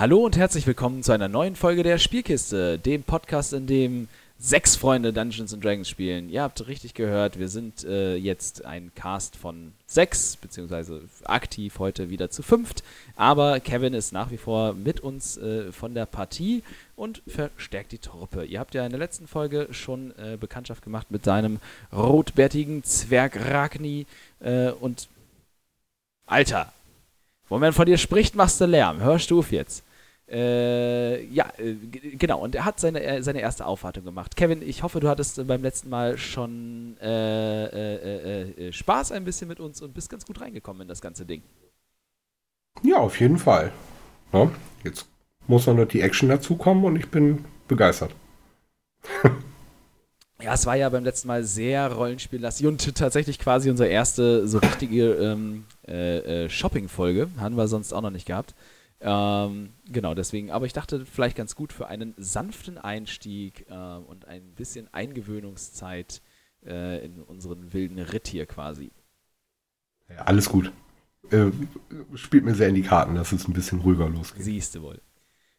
Hallo und herzlich willkommen zu einer neuen Folge der Spielkiste, dem Podcast, in dem sechs Freunde Dungeons and Dragons spielen. Ihr habt richtig gehört, wir sind äh, jetzt ein Cast von sechs, beziehungsweise aktiv heute wieder zu fünft. Aber Kevin ist nach wie vor mit uns äh, von der Partie und verstärkt die Truppe. Ihr habt ja in der letzten Folge schon äh, Bekanntschaft gemacht mit seinem rotbärtigen Zwerg Ragni äh, und Alter, wo man von dir spricht, machst du Lärm. Hörst du auf jetzt. Äh, ja, äh, genau. Und er hat seine, äh, seine erste Aufwartung gemacht. Kevin, ich hoffe, du hattest beim letzten Mal schon äh, äh, äh, Spaß ein bisschen mit uns und bist ganz gut reingekommen in das ganze Ding. Ja, auf jeden Fall. Ja, jetzt muss noch die Action dazukommen und ich bin begeistert. ja, es war ja beim letzten Mal sehr rollenspiellastig und tatsächlich quasi unsere erste so richtige ähm, Shopping-Folge. Haben wir sonst auch noch nicht gehabt. Ähm, genau, deswegen, aber ich dachte vielleicht ganz gut für einen sanften Einstieg äh, und ein bisschen Eingewöhnungszeit äh, in unseren wilden Ritt hier quasi. Ja, alles gut. Äh, spielt mir sehr in die Karten, dass es ein bisschen ruhiger losgeht. Siehst du wohl.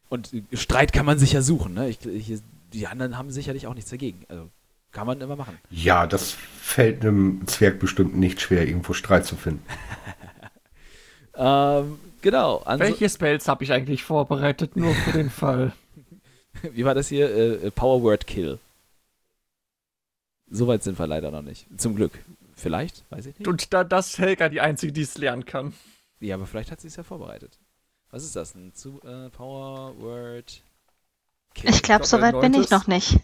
Und äh, Streit kann man sich ja suchen, ne? Ich, ich, die anderen haben sicherlich auch nichts dagegen. Also kann man immer machen. Ja, das fällt einem Zwerg bestimmt nicht schwer, irgendwo Streit zu finden. ähm, Genau. Also, Welche Spells habe ich eigentlich vorbereitet, nur für den Fall? Wie war das hier? Äh, äh, Power Word Kill. Soweit sind wir leider noch nicht. Zum Glück. Vielleicht, weiß ich nicht. Und da das Helga die Einzige, die es lernen kann. Ja, aber vielleicht hat sie es ja vorbereitet. Was ist das? Ein zu, äh, Power Word Kill? Ich glaube, soweit bin ich noch nicht.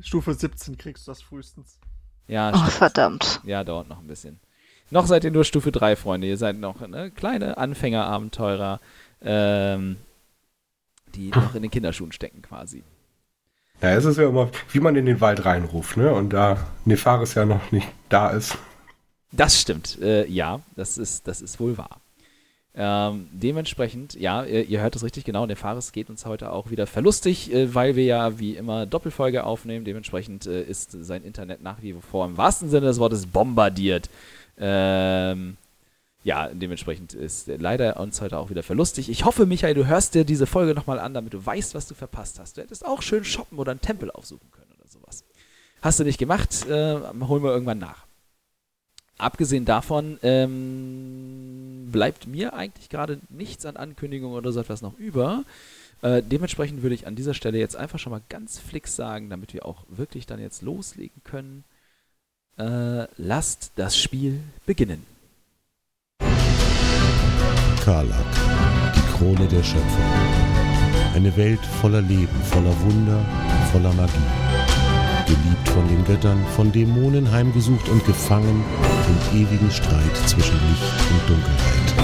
Stufe 17 kriegst du das frühestens. Ja, oh, verdammt. Ja, dauert noch ein bisschen. Noch seid ihr nur Stufe 3, Freunde. Ihr seid noch ne, kleine Anfängerabenteurer, ähm, die noch in den Kinderschuhen stecken quasi. Ja, es ist ja immer, wie man in den Wald reinruft, ne? Und da Nefaris ja noch nicht da ist. Das stimmt, äh, ja, das ist, das ist wohl wahr. Ähm, dementsprechend, ja, ihr, ihr, hört es richtig genau, Nefaris geht uns heute auch wieder verlustig, äh, weil wir ja wie immer Doppelfolge aufnehmen. Dementsprechend äh, ist sein Internet nach wie vor im wahrsten Sinne des Wortes bombardiert. Ähm, ja, dementsprechend ist leider uns heute auch wieder verlustig. Ich hoffe, Michael, du hörst dir diese Folge nochmal an, damit du weißt, was du verpasst hast. Du hättest auch schön shoppen oder einen Tempel aufsuchen können oder sowas. Hast du nicht gemacht, äh, holen wir irgendwann nach. Abgesehen davon ähm, bleibt mir eigentlich gerade nichts an Ankündigungen oder so etwas noch über. Äh, dementsprechend würde ich an dieser Stelle jetzt einfach schon mal ganz flix sagen, damit wir auch wirklich dann jetzt loslegen können. Äh, lasst das Spiel beginnen. Karlak, die Krone der Schöpfung. Eine Welt voller Leben, voller Wunder, voller Magie. Geliebt von den Göttern, von Dämonen heimgesucht und gefangen im ewigen Streit zwischen Licht und Dunkelheit.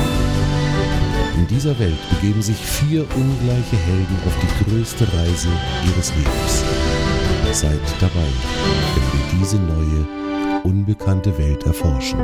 In dieser Welt begeben sich vier ungleiche Helden auf die größte Reise ihres Lebens. Seid dabei, wenn wir diese neue unbekannte Welt erforschen.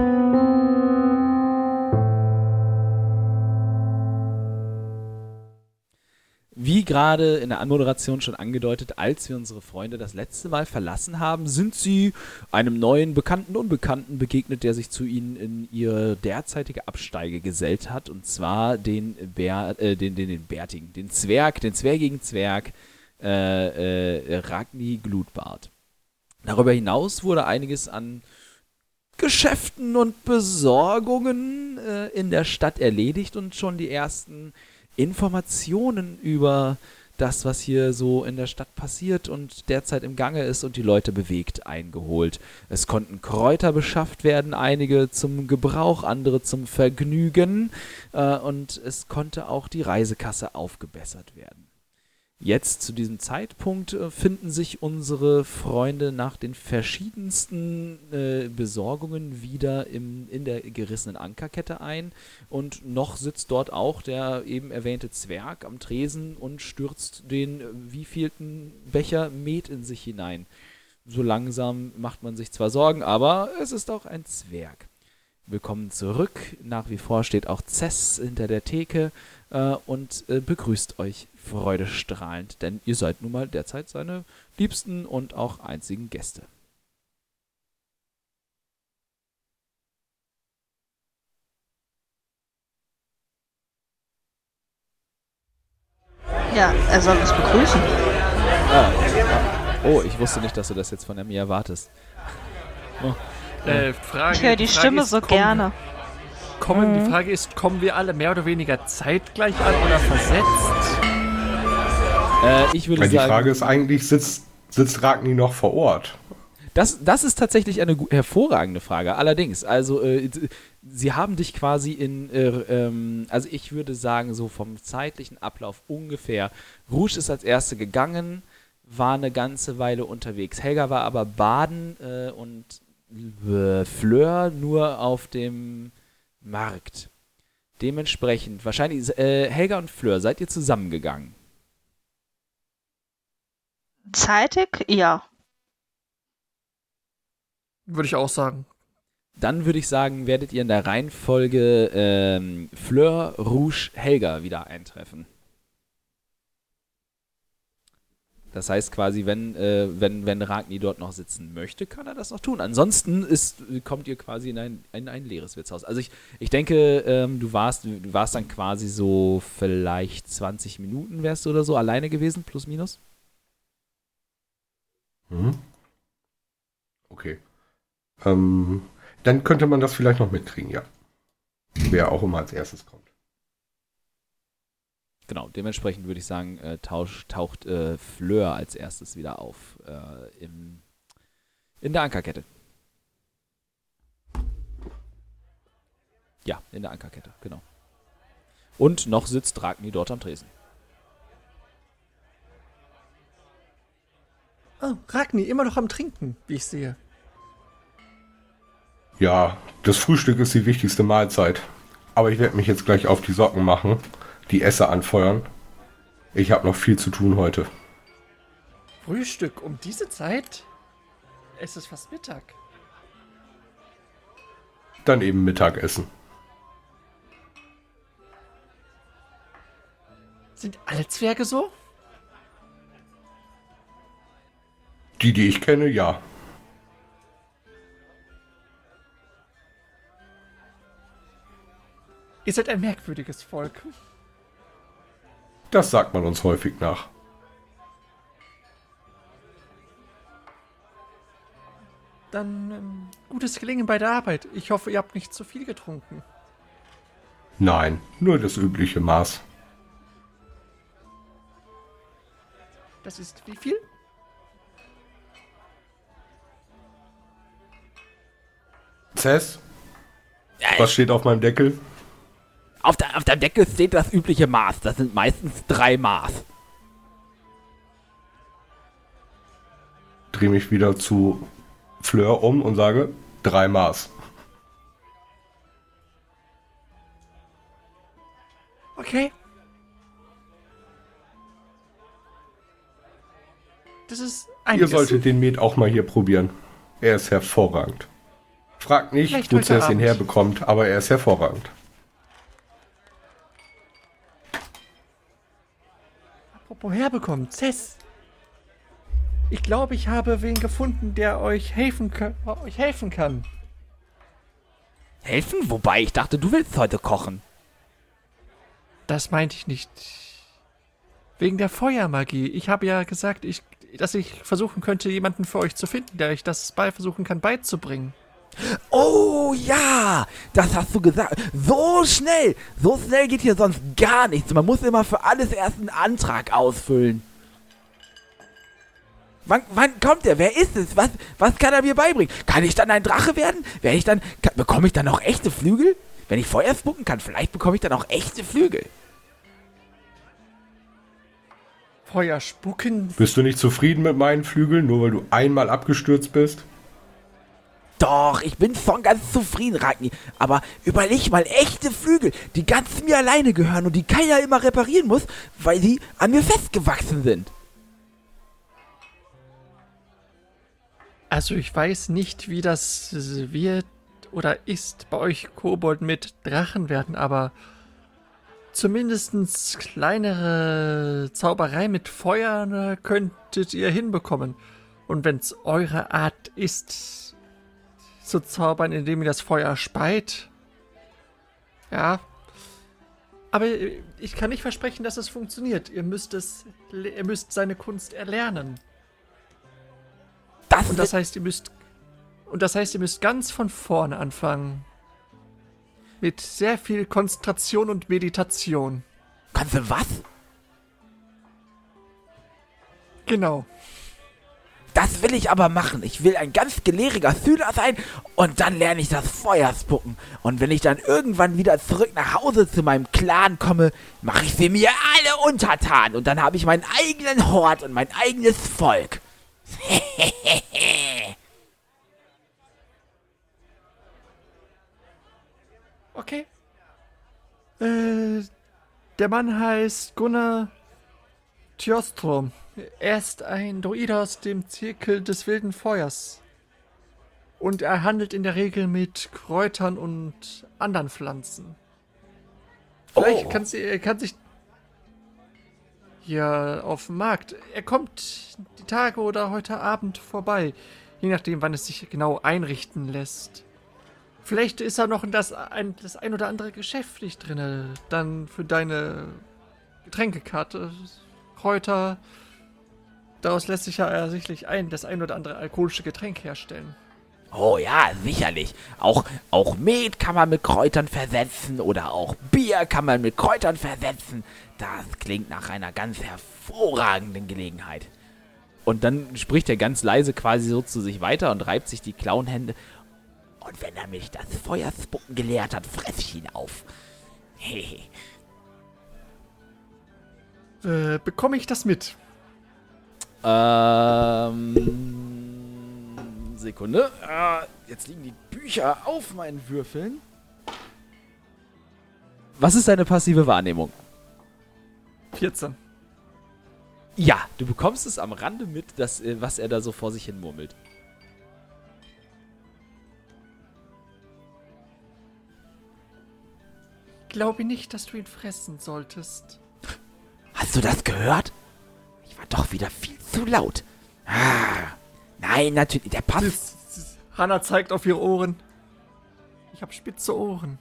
Wie gerade in der Anmoderation schon angedeutet, als wir unsere Freunde das letzte Mal verlassen haben, sind sie einem neuen bekannten Unbekannten begegnet, der sich zu ihnen in ihre derzeitige Absteige gesellt hat, und zwar den, Bär, äh, den, den, den Bärtigen, den Zwerg, den zwergigen Zwerg äh, äh, Ragni Glutbart. Darüber hinaus wurde einiges an Geschäften und Besorgungen äh, in der Stadt erledigt und schon die ersten Informationen über das, was hier so in der Stadt passiert und derzeit im Gange ist und die Leute bewegt, eingeholt. Es konnten Kräuter beschafft werden, einige zum Gebrauch, andere zum Vergnügen äh, und es konnte auch die Reisekasse aufgebessert werden. Jetzt zu diesem Zeitpunkt äh, finden sich unsere Freunde nach den verschiedensten äh, Besorgungen wieder im, in der gerissenen Ankerkette ein und noch sitzt dort auch der eben erwähnte Zwerg am Tresen und stürzt den äh, wievielten Becher Met in sich hinein. So langsam macht man sich zwar Sorgen, aber es ist auch ein Zwerg. Willkommen zurück. Nach wie vor steht auch Cess hinter der Theke äh, und äh, begrüßt euch freudestrahlend, denn ihr seid nun mal derzeit seine liebsten und auch einzigen Gäste. Ja, er soll uns begrüßen. Ah, oh, ich wusste nicht, dass du das jetzt von mir erwartest. Oh. Äh, Frage, ich höre die, Frage Stimme ist, so kommen, gerne. Kommen, Mhm. Die Frage ist, kommen wir alle mehr oder weniger zeitgleich an oder versetzt? Äh, ich würde Weil die sagen, Frage ist eigentlich, sitzt, sitzt Ragni noch vor Ort? das, das ist tatsächlich eine hervorragende Frage. Allerdings, also äh, sie haben dich quasi in, äh, ähm, also ich würde sagen, so vom zeitlichen Ablauf ungefähr. Rouge ist als Erste gegangen, war eine ganze Weile unterwegs. Helga war aber baden äh, und äh, Fleur nur auf dem Markt. Dementsprechend, wahrscheinlich, äh, Helga und Fleur, seid ihr zusammengegangen? Zeitig? Ja. Würde ich auch sagen. Dann würde ich sagen, werdet ihr in der Reihenfolge ähm, Fleur, Rouge, Helga wieder eintreffen. Das heißt quasi, wenn, äh, wenn, wenn Ragni dort noch sitzen möchte, kann er das noch tun. Ansonsten ist, kommt ihr quasi in ein, in ein leeres Wirtshaus. Also ich, ich denke, ähm, du, warst, du warst dann quasi so vielleicht 20 Minuten wärst du oder so alleine gewesen, plus minus. Mhm. Okay. Ähm, dann könnte man das vielleicht noch mitkriegen, ja. Wer auch immer als erstes kommt. Genau, dementsprechend würde ich sagen, äh, tausch, taucht äh, Fleur als erstes wieder auf äh, im, in der Ankerkette. Ja, in der Ankerkette, genau. Und noch sitzt Ragni dort am Tresen. Oh, Ragni, immer noch am Trinken, wie ich sehe. Ja, das Frühstück ist die wichtigste Mahlzeit. Aber ich werde mich jetzt gleich auf die Socken machen, die Esse anfeuern. Ich habe noch viel zu tun heute. Frühstück um diese Zeit? Es ist fast Mittag. Dann eben Mittagessen. Sind alle Zwerge so? Die, die ich kenne, ja. Ihr seid ein merkwürdiges Volk. Das sagt man uns häufig nach. Dann ähm, gutes Gelingen bei der Arbeit. Ich hoffe, ihr habt nicht zu viel getrunken. Nein, nur das übliche Maß. Das ist wie viel? Cess, was steht auf meinem Deckel? Auf, der, auf der Decke steht das übliche Maß. Das sind meistens drei Maß. Drehe mich wieder zu Fleur um und sage drei Maß. Okay. Das ist Ihr einiges. solltet den Met auch mal hier probieren. Er ist hervorragend. Fragt nicht, wo heute Cess ihn Abend. herbekommt, aber er ist hervorragend. Apropos herbekommen, Cess. Ich glaube, ich habe wen gefunden, der euch helfen, euch helfen kann. Helfen? Wobei, ich dachte, du willst heute kochen. Das meinte ich nicht. Wegen der Feuermagie. Ich habe ja gesagt, ich, dass ich versuchen könnte, jemanden für euch zu finden, der euch das bei versuchen kann beizubringen. Oh ja, das hast du gesagt. So schnell, so schnell geht hier sonst gar nichts. Man muss immer für alles erst einen Antrag ausfüllen. Wann, wann kommt der? Wer ist es? Was, was kann er mir beibringen? Kann ich dann ein Drache werden? Werde ich dann, kann, bekomme ich dann auch echte Flügel? Wenn ich Feuer spucken kann, vielleicht bekomme ich dann auch echte Flügel. Feuer spucken? Bist du nicht zufrieden mit meinen Flügeln, nur weil du einmal abgestürzt bist? Doch, ich bin schon ganz zufrieden, Ragni. Aber überleg mal, echte Flügel, die ganz mir alleine gehören und die keiner immer reparieren muss, weil sie an mir festgewachsen sind. Also ich weiß nicht, wie das wird oder ist bei euch Kobold mit Drachen werden, aber zumindest kleinere Zauberei mit Feuer ne, könntet ihr hinbekommen. Und wenn es eure Art ist, zu zaubern, indem ihr das Feuer speit, ja, Aber ich kann nicht versprechen, dass es funktioniert. Ihr müsst es, ihr müsst seine Kunst erlernen. Das, Und das heißt, ihr müsst, und das heißt, ihr müsst ganz von vorne anfangen. Mit sehr viel Konzentration und Meditation. Kannst du was? Genau. Das will ich aber machen. Ich will ein ganz gelehriger Schüler sein und dann lerne ich das Feuer spucken. Und wenn ich dann irgendwann wieder zurück nach Hause zu meinem Clan komme, mache ich sie mir alle untertan. Und dann habe ich meinen eigenen Hort und mein eigenes Volk. Okay. Äh, der Mann heißt Gunnar Tjostrom. Er ist ein Druid aus dem Zirkel des wilden Feuers. Und er handelt in der Regel mit Kräutern und anderen Pflanzen. Vielleicht Oh. kann, sie, er kann sich hier auf dem Markt. Er kommt die Tage oder heute Abend vorbei. Je nachdem, wann es sich genau einrichten lässt. Vielleicht ist da noch das ein, das ein oder andere geschäftlich drin. Dann für deine Getränkekarte, Kräuter. Daraus lässt sich ja ersichtlich ein, das ein oder andere alkoholische Getränk herstellen. Oh ja, sicherlich. Auch, auch Met kann man mit Kräutern versetzen oder auch Bier kann man mit Kräutern versetzen. Das klingt nach einer ganz hervorragenden Gelegenheit. Und dann spricht er ganz leise quasi so zu sich weiter und reibt sich die Klauenhände. Und wenn er mich das Feuerspucken gelehrt hat, fress ich ihn auf. Hehe. Äh, bekomme ich das mit? Ähm. Sekunde. Ah, jetzt liegen die Bücher auf meinen Würfeln. Was ist deine passive Wahrnehmung? 14. Ja, du bekommst es am Rande mit, dass, äh, was er da so vor sich hin murmelt. Glaube nicht, dass du ihn fressen solltest. Hast du das gehört? Ich war doch wieder viel zu laut. Ah, nein, natürlich, der passt. Hannah zeigt auf ihre Ohren. Ich habe spitze Ohren.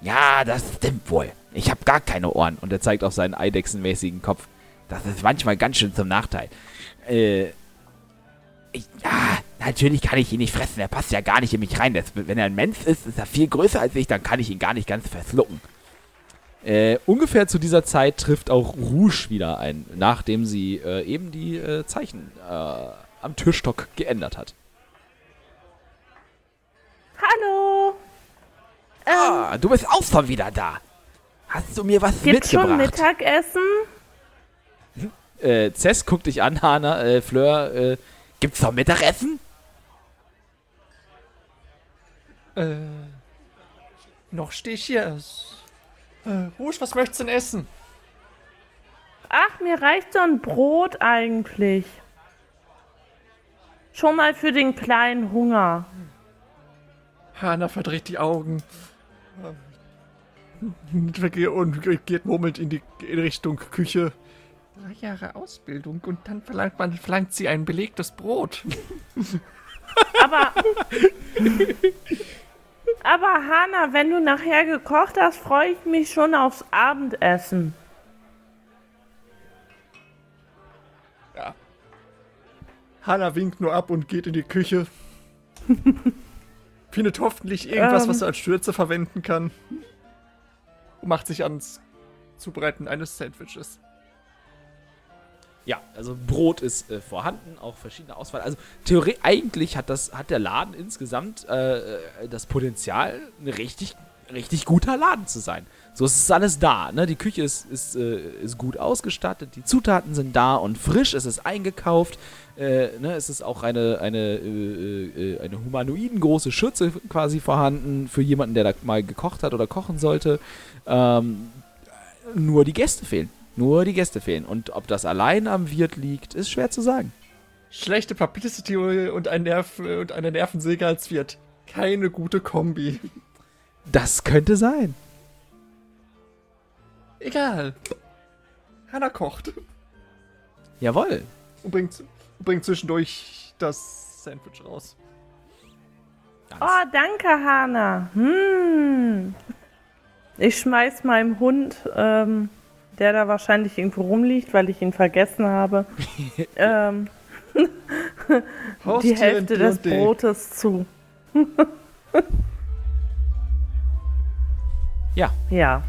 Ja, das stimmt wohl. Ich habe gar keine Ohren. Und er zeigt auf seinen eidechsenmäßigen Kopf. Das ist manchmal ganz schön zum Nachteil. Äh, ich, ja, natürlich kann ich ihn nicht fressen. Er passt ja gar nicht in mich rein. Das, wenn er ein Mensch ist, ist er viel größer als ich. Dann kann ich ihn gar nicht ganz verschlucken. Äh, ungefähr zu dieser Zeit trifft auch Rouge wieder ein, nachdem sie äh, eben die äh, Zeichen äh, am Türstock geändert hat. Hallo. Ähm, Ah, du bist auch schon wieder da. Hast du mir was gibt's schon mitgebracht? Mittagessen? äh, Cess guckt dich an, Hana, äh, Fleur, äh, gibt's noch Mittagessen? Äh, noch stehe ich hier. Äh, Rouge, was möchtest du denn essen? Ach, mir reicht so ein Brot eigentlich. Schon mal für den kleinen Hunger. Hannah verdreht die Augen. Und geht murmelt in die in Richtung Küche. Drei Jahre Ausbildung und dann verlangt man verlangt sie ein belegtes Brot. Aber. Aber Hanna, wenn du nachher gekocht hast, freue ich mich schon aufs Abendessen. Hannah winkt nur ab und geht in die Küche. Findet hoffentlich irgendwas, Ähm. was er als Stürze verwenden kann. Und macht sich ans Zubereiten eines Sandwiches. Ja, also Brot ist äh, vorhanden, auch verschiedene Auswahl. Also Theorie, eigentlich hat das, hat der Laden insgesamt äh, äh, das Potenzial, ein richtig, richtig guter Laden zu sein. So es ist alles da, ne? Die Küche ist, ist, äh, ist gut ausgestattet, die Zutaten sind da und frisch, es ist eingekauft. Äh, ne? Es ist auch eine, eine, äh, eine humanoiden große Schürze quasi vorhanden für jemanden, der da mal gekocht hat oder kochen sollte. Ähm, nur die Gäste fehlen. Nur die Gäste fehlen. Und ob das allein am Wirt liegt, ist schwer zu sagen. Schlechte Publicity und, ein Nerv und eine Nervensäge als Wirt. Keine gute Kombi. Das könnte sein. Egal. Hannah kocht Jawohl. und bringt, und bringt zwischendurch das Sandwich raus. Ganz. Oh, danke, Hanna. Hm. ich schmeiß meinem Hund, ähm, der da wahrscheinlich irgendwo rumliegt, weil ich ihn vergessen habe, ähm, die Hälfte des. Brotes zu. Ja, Ja.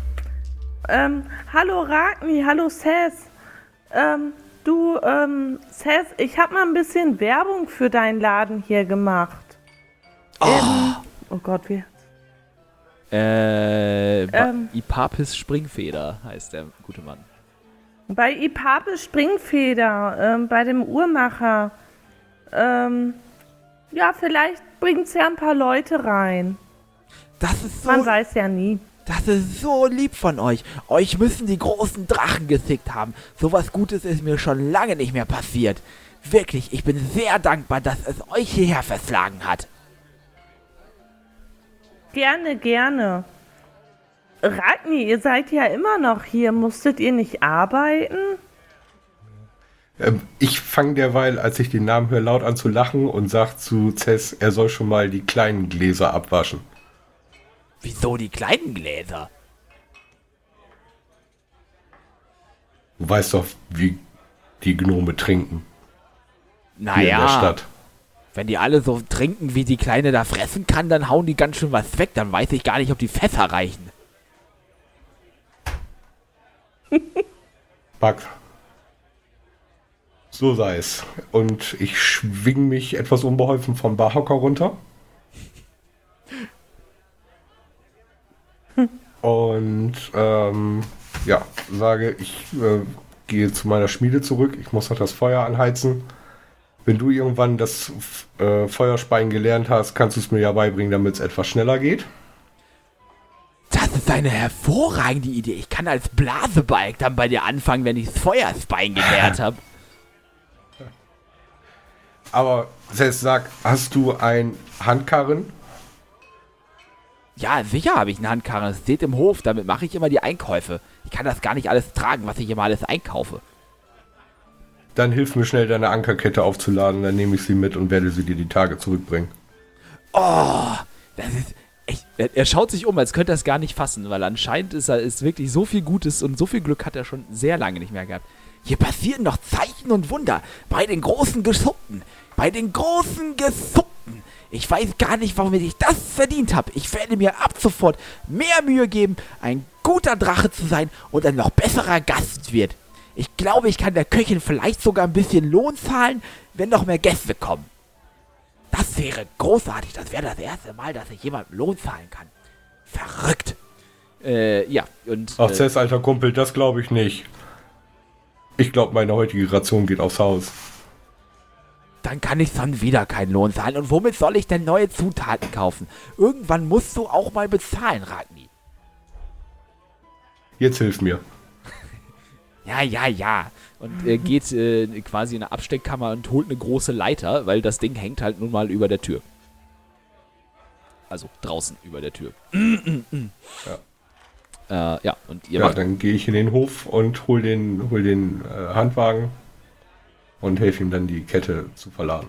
Ähm, hallo Ragni, hallo Seth. Ähm, du, ähm, Seth, ich habe mal ein bisschen Werbung für deinen Laden hier gemacht. Oh, oh Gott, wie? Äh, Ähm. Ipapis Springfeder heißt der gute Mann. Bei Ipape Springfeder, ähm, bei dem Uhrmacher. Ähm, ja, vielleicht bringt's ja ein paar Leute rein. Das ist so, Man weiß ja nie. das ist so lieb von euch. Euch müssen die großen Drachen gesickt haben. Sowas Gutes ist mir schon lange nicht mehr passiert. Wirklich, ich bin sehr dankbar, dass es euch hierher verschlagen hat. Gerne, gerne. Ragni, ihr seid ja immer noch hier. Musstet ihr nicht arbeiten? Ähm, ich fange derweil, als ich den Namen höre, laut an zu lachen und sage zu Cess, er soll schon mal die kleinen Gläser abwaschen. Wieso die kleinen Gläser? Du weißt doch, wie die Gnome trinken hier in der Naja, Stadt. Wenn die alle so trinken, wie die Kleine da fressen kann, dann hauen die ganz schön was weg. Dann weiß ich gar nicht, ob die Fässer reichen. Max. So sei es. Und ich schwing mich etwas unbeholfen vom Barhocker runter. Und ähm, ja, sage, ich äh, gehe zu meiner Schmiede zurück. Ich muss noch das Feuer anheizen. Wenn du irgendwann das äh, Feuerspeien gelernt hast, kannst du es mir ja beibringen, damit es etwas schneller geht. Das ist eine hervorragende Idee. Ich kann als Blasebalg dann bei dir anfangen, wenn ich das Feuersbein gelernt habe. Aber selbst sag, hast du ein Handkarren? Ja, sicher habe ich einen Handkarren. Das steht im Hof. Damit mache ich immer die Einkäufe. Ich kann das gar nicht alles tragen, was ich immer alles einkaufe. Dann hilf mir schnell, deine Ankerkette aufzuladen, dann nehme ich sie mit und werde sie dir die Tage zurückbringen. Oh, das ist echt. Er, schaut sich um, als könnte er es gar nicht fassen, weil anscheinend ist er ist wirklich so viel Gutes und so viel Glück hat er schon sehr lange nicht mehr gehabt. Hier passieren noch Zeichen und Wunder. Bei den großen Gesuppten. Bei den großen Gesuppten. Ich weiß gar nicht, warum ich das verdient habe. Ich werde mir ab sofort mehr Mühe geben, ein guter Drache zu sein und ein noch besserer Gastwirt. Ich glaube, ich kann der Köchin vielleicht sogar ein bisschen Lohn zahlen, wenn noch mehr Gäste kommen. Das wäre großartig. Das wäre das erste Mal, dass ich jemandem Lohn zahlen kann. Verrückt. Äh, ja, und Ach, äh, Cess, alter Kumpel, das glaube ich nicht. Ich glaube, meine heutige Ration geht aufs Haus. Dann kann ich dann wieder keinen Lohn zahlen. Und womit soll ich denn neue Zutaten kaufen? Irgendwann musst du auch mal bezahlen, Ragni. Jetzt hilf mir. Ja, ja, ja. und er geht äh, quasi in eine Absteckkammer und holt eine große Leiter, weil das Ding hängt halt nun mal über der Tür. Also draußen über der Tür. ja. Äh, ja, und ihr Ja, macht dann gehe ich in den Hof und hol den, hol den äh, Handwagen und helfe ihm dann die Kette zu verladen.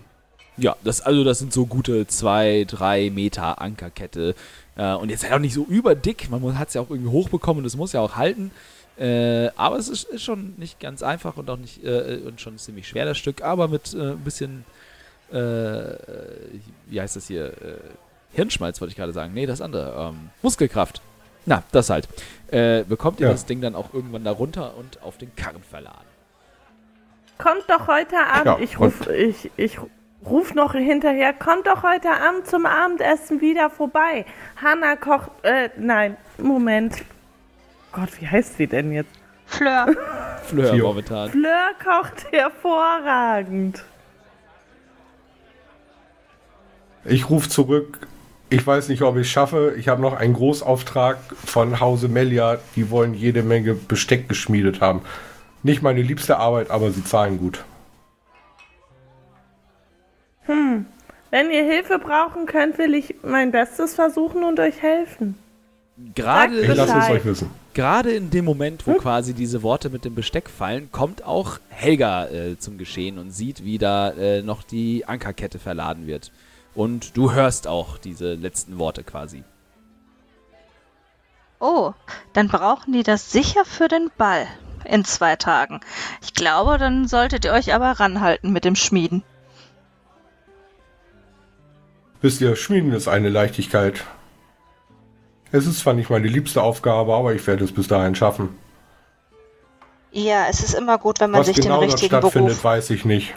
Ja, das, also das sind so gute zwei, drei Meter Ankerkette. Äh, und jetzt halt auch nicht so überdick. Man hat es ja auch irgendwie hochbekommen und es muss ja auch halten. Äh, aber es ist, ist schon nicht ganz einfach und auch nicht äh, und schon ziemlich schwer das Stück, aber mit äh, ein bisschen äh, wie heißt das hier? Äh, Hirnschmalz wollte ich gerade sagen. Nee, das andere. Ähm, Muskelkraft. Na, das halt. Äh, bekommt ihr Ja. das Ding dann auch irgendwann da runter und auf den Karren verladen. Kommt doch heute Abend. Ja, ich ruf, ich, ich ruf noch hinterher. Kommt doch heute Abend zum Abendessen wieder vorbei. Hanna kocht. Äh, nein, Moment. Gott, wie heißt sie denn jetzt? Fleur. Fleur Fio. momentan. Fleur kocht hervorragend. Ich rufe zurück. Ich weiß nicht, ob ich es schaffe. Ich habe noch einen Großauftrag von Hause Melia. Die wollen jede Menge Besteck geschmiedet haben. Nicht meine liebste Arbeit, aber sie zahlen gut. Wenn ihr Hilfe brauchen könnt, will ich mein Bestes versuchen und euch helfen. Gerade Ich lasse es euch wissen. Gerade in dem Moment, wo quasi diese Worte mit dem Besteck fallen, kommt auch Helga äh, zum Geschehen und sieht, wie da äh, noch die Ankerkette verladen wird. Und du hörst auch diese letzten Worte quasi. Oh, dann brauchen die das sicher für den Ball in zwei Tagen. Ich glaube, dann solltet ihr euch aber ranhalten mit dem Schmieden. Wisst ihr, Schmieden ist eine Leichtigkeit. Es ist zwar nicht meine liebste Aufgabe, aber ich werde es bis dahin schaffen. Ja, es ist immer gut, wenn man Was sich genau den dort richtigen stattfindet, Beruf. weiß ich nicht.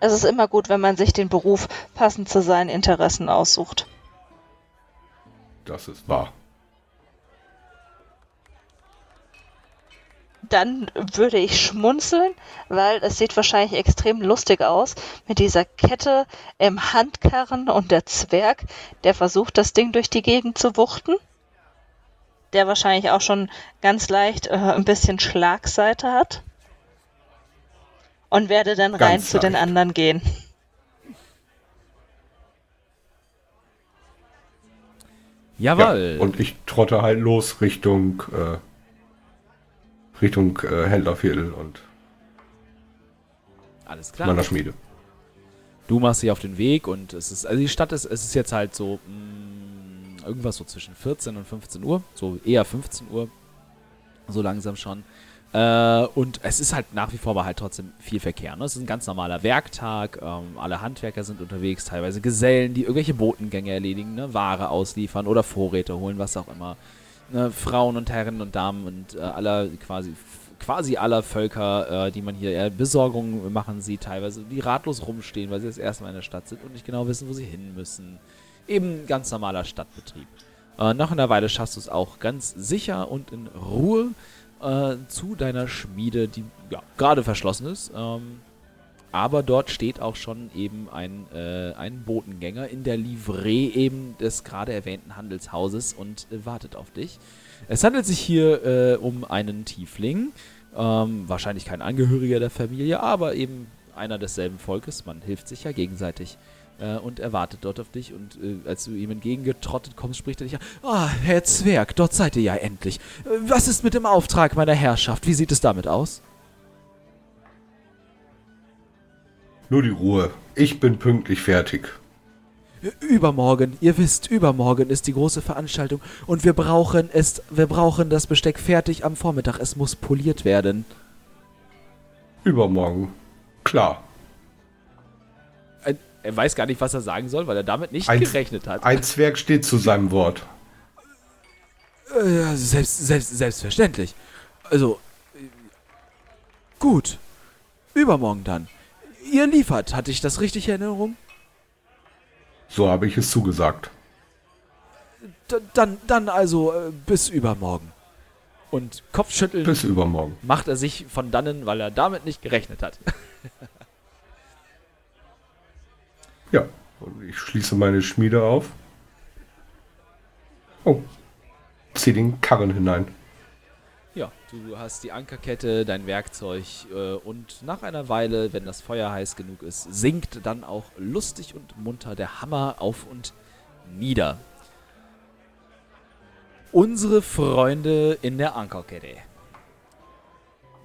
Es ist immer gut, wenn man sich den Beruf passend zu seinen Interessen aussucht. Das ist wahr. Dann würde ich schmunzeln, weil es sieht wahrscheinlich extrem lustig aus mit dieser Kette im Handkarren und der Zwerg, der versucht, das Ding durch die Gegend zu wuchten. Der wahrscheinlich auch schon ganz leicht äh, ein bisschen Schlagseite hat. Und werde dann Ganz rein zu den leicht. anderen gehen. Jawohl. Ja, und ich trotte halt los Richtung äh, Richtung äh, Händlerviertel und Alles klar. meiner Schmiede. Du machst dich auf den Weg und es ist, also die Stadt ist, es ist jetzt halt so mh, irgendwas so zwischen 14 und 15 Uhr, so eher 15 Uhr, so langsam schon. Äh, und es ist halt nach wie vor aber halt trotzdem viel Verkehr. Ne? Es ist ein ganz normaler Werktag, ähm, alle Handwerker sind unterwegs, teilweise Gesellen, die irgendwelche Botengänge erledigen, ne? Ware ausliefern oder Vorräte holen, was auch immer. Ne? Frauen und Herren und Damen und äh, aller quasi quasi aller Völker, äh, die man hier Besorgungen machen sieht, teilweise, die ratlos rumstehen, weil sie das erste Mal in der Stadt sind und nicht genau wissen, wo sie hin müssen. Eben ganz normaler Stadtbetrieb. Äh, nach einer Weile schaffst du es auch ganz sicher und in Ruhe äh, zu deiner Schmiede, die ja, gerade verschlossen ist. Ähm, aber dort steht auch schon eben ein, äh, ein Botengänger in der Livree eben des gerade erwähnten Handelshauses und äh, wartet auf dich. Es handelt sich hier äh, um einen Tiefling, ähm, wahrscheinlich kein Angehöriger der Familie, aber eben einer desselben Volkes. Man hilft sich ja gegenseitig äh, und er wartet dort auf dich. Und äh, als du ihm entgegengetrottet kommst, spricht er dich an. Ah, Herr Zwerg, dort seid ihr ja endlich. Äh, was ist mit dem Auftrag meiner Herrschaft? Wie sieht es damit aus? Nur die Ruhe. Ich bin pünktlich fertig. Übermorgen, ihr wisst, übermorgen ist die große Veranstaltung und wir brauchen es, wir brauchen das Besteck fertig am Vormittag. Es muss poliert werden. Übermorgen. Klar. Er weiß gar nicht, was er sagen soll, weil er damit nicht Ein- gerechnet hat. Ein Zwerg steht zu seinem Wort. Äh, selbst, selbst, selbstverständlich. Also, äh, gut. Übermorgen dann. Ihr liefert, hatte ich das richtig in Erinnerung? So habe ich es zugesagt. D dann, dann also äh, bis übermorgen. Und Kopfschütteln Bis übermorgen. macht er sich von dannen, weil er damit nicht gerechnet hat. Ja. Und ich schließe meine Schmiede auf. Oh. Zieh den Karren hinein. Du hast die Ankerkette, dein Werkzeug äh, und nach einer Weile, wenn das Feuer heiß genug ist, sinkt dann auch lustig und munter der Hammer auf und nieder. Unsere Freunde in der Ankerkette.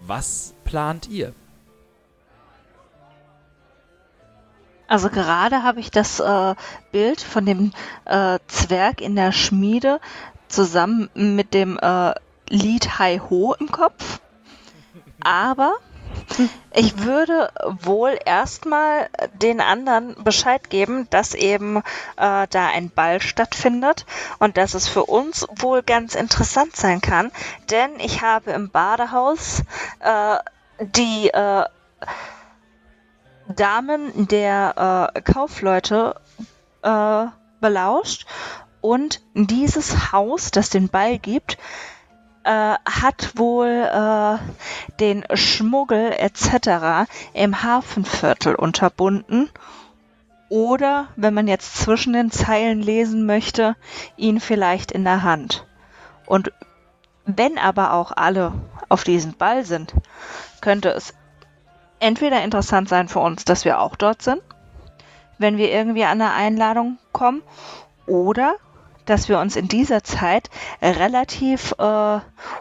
Was plant ihr? Also gerade habe ich das äh, Bild von dem äh, Zwerg in der Schmiede zusammen mit dem äh, Lied Hi Ho im Kopf. Aber ich würde wohl erstmal den anderen Bescheid geben, dass eben äh, da ein Ball stattfindet und dass es für uns wohl ganz interessant sein kann, denn ich habe im Badehaus äh, die äh, Damen der äh, Kaufleute äh, belauscht und dieses Haus, das den Ball gibt, äh, hat wohl äh, den Schmuggel etc. im Hafenviertel unterbunden. Oder, wenn man jetzt zwischen den Zeilen lesen möchte, ihn vielleicht in der Hand. Und wenn aber auch alle auf diesem Ball sind, könnte es entweder interessant sein für uns, dass wir auch dort sind, wenn wir irgendwie an eine Einladung kommen, oder dass wir uns in dieser Zeit relativ äh,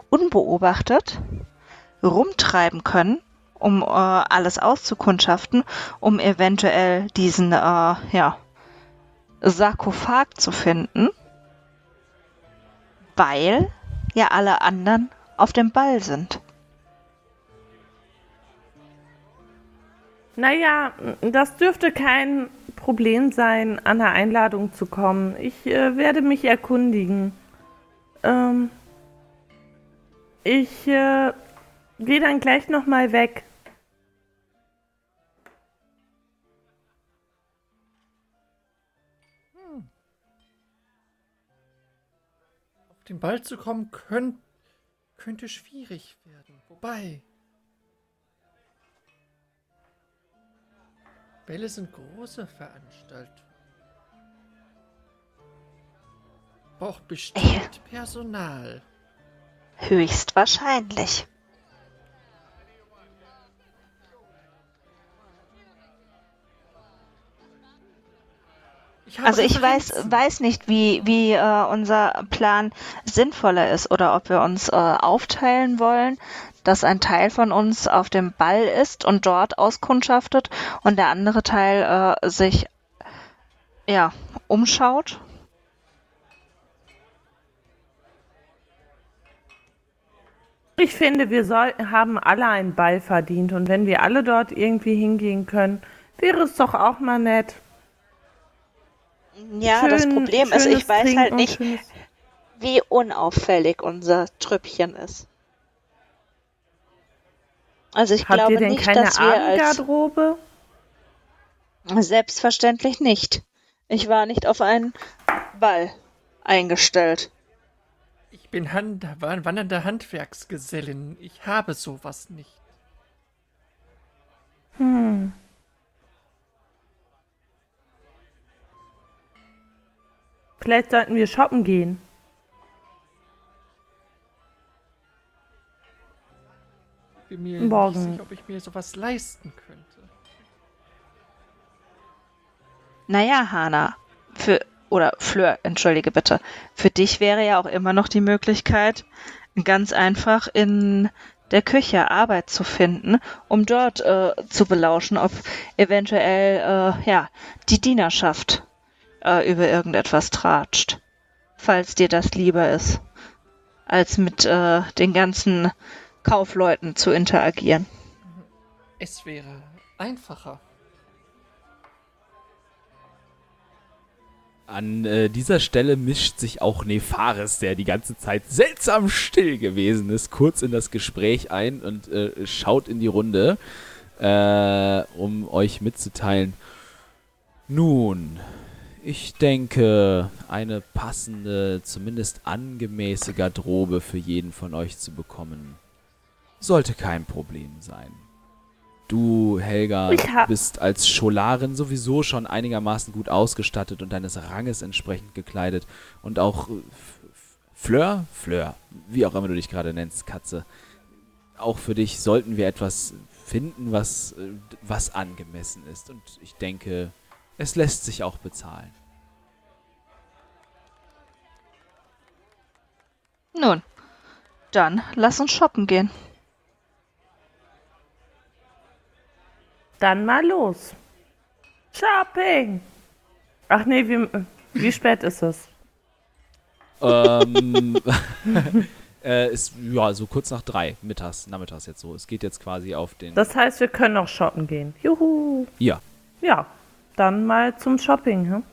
unbeobachtet rumtreiben können, um äh, alles auszukundschaften, um eventuell diesen äh, ja, Sarkophag zu finden, weil ja alle anderen auf dem Ball sind. Naja, das dürfte kein Problem sein, an der Einladung zu kommen. Ich äh, werde mich erkundigen. Ähm, ich äh, gehe dann gleich nochmal weg. Auf den Ball zu kommen könnt, könnte schwierig werden. Wobei. Bälle sind große Veranstaltungen. Braucht bestimmt Personal. Höchstwahrscheinlich. Ich Also ich weiß, weiß nicht, wie, wie äh, unser Plan sinnvoller ist oder ob wir uns äh, aufteilen wollen, dass ein Teil von uns auf dem Ball ist und dort auskundschaftet und der andere Teil äh, sich ja umschaut. Ich finde, wir soll, haben alle einen Ball verdient und wenn wir alle dort irgendwie hingehen können, wäre es doch auch mal nett. Ja, das Schön- Problem ist, ich weiß Trinken halt nicht, schönes- wie unauffällig unser Trüppchen ist. Also ich Habt glaube ihr denn nicht, keine dass wir als Abendgarderobe? Selbstverständlich nicht. Ich war nicht auf einen Ball eingestellt. Ich bin Hand wandernde Handwerksgesellin. Ich habe sowas nicht. Hm. Vielleicht sollten wir shoppen gehen. Bin mir Morgen. nicht sicher, ob ich mir sowas leisten könnte. Naja, Hana, für, oder Fleur, entschuldige bitte, für dich wäre ja auch immer noch die Möglichkeit, ganz einfach in der Küche Arbeit zu finden, um dort äh, zu belauschen, ob eventuell, äh, ja, die Dienerschaft äh, über irgendetwas tratscht. Falls dir das lieber ist, als mit äh, den ganzen Kaufleuten zu interagieren. Es wäre einfacher. An äh, dieser Stelle mischt sich auch Nefaris, der die ganze Zeit seltsam still gewesen ist, kurz in das Gespräch ein und äh, schaut in die Runde, äh, um euch mitzuteilen. Nun, ich denke, eine passende, zumindest angemäße Garderobe für jeden von euch zu bekommen, sollte kein Problem sein. Du, Helga, bist als Scholarin sowieso schon einigermaßen gut ausgestattet und deines Ranges entsprechend gekleidet. Und auch äh, Fleur, Fleur, wie auch immer du dich gerade nennst, Katze. Auch für dich sollten wir etwas finden, was, äh, was angemessen ist. Und ich denke, es lässt sich auch bezahlen. Nun, dann lass uns shoppen gehen. Dann mal los. Shopping! Ach nee, wie, wie spät ist es? ähm, äh, ist ja so kurz nach drei, mittags, nachmittags jetzt so. Es geht jetzt quasi auf den. Das heißt, wir können noch shoppen gehen. Juhu! ja. Ja, dann mal zum Shopping. Hm?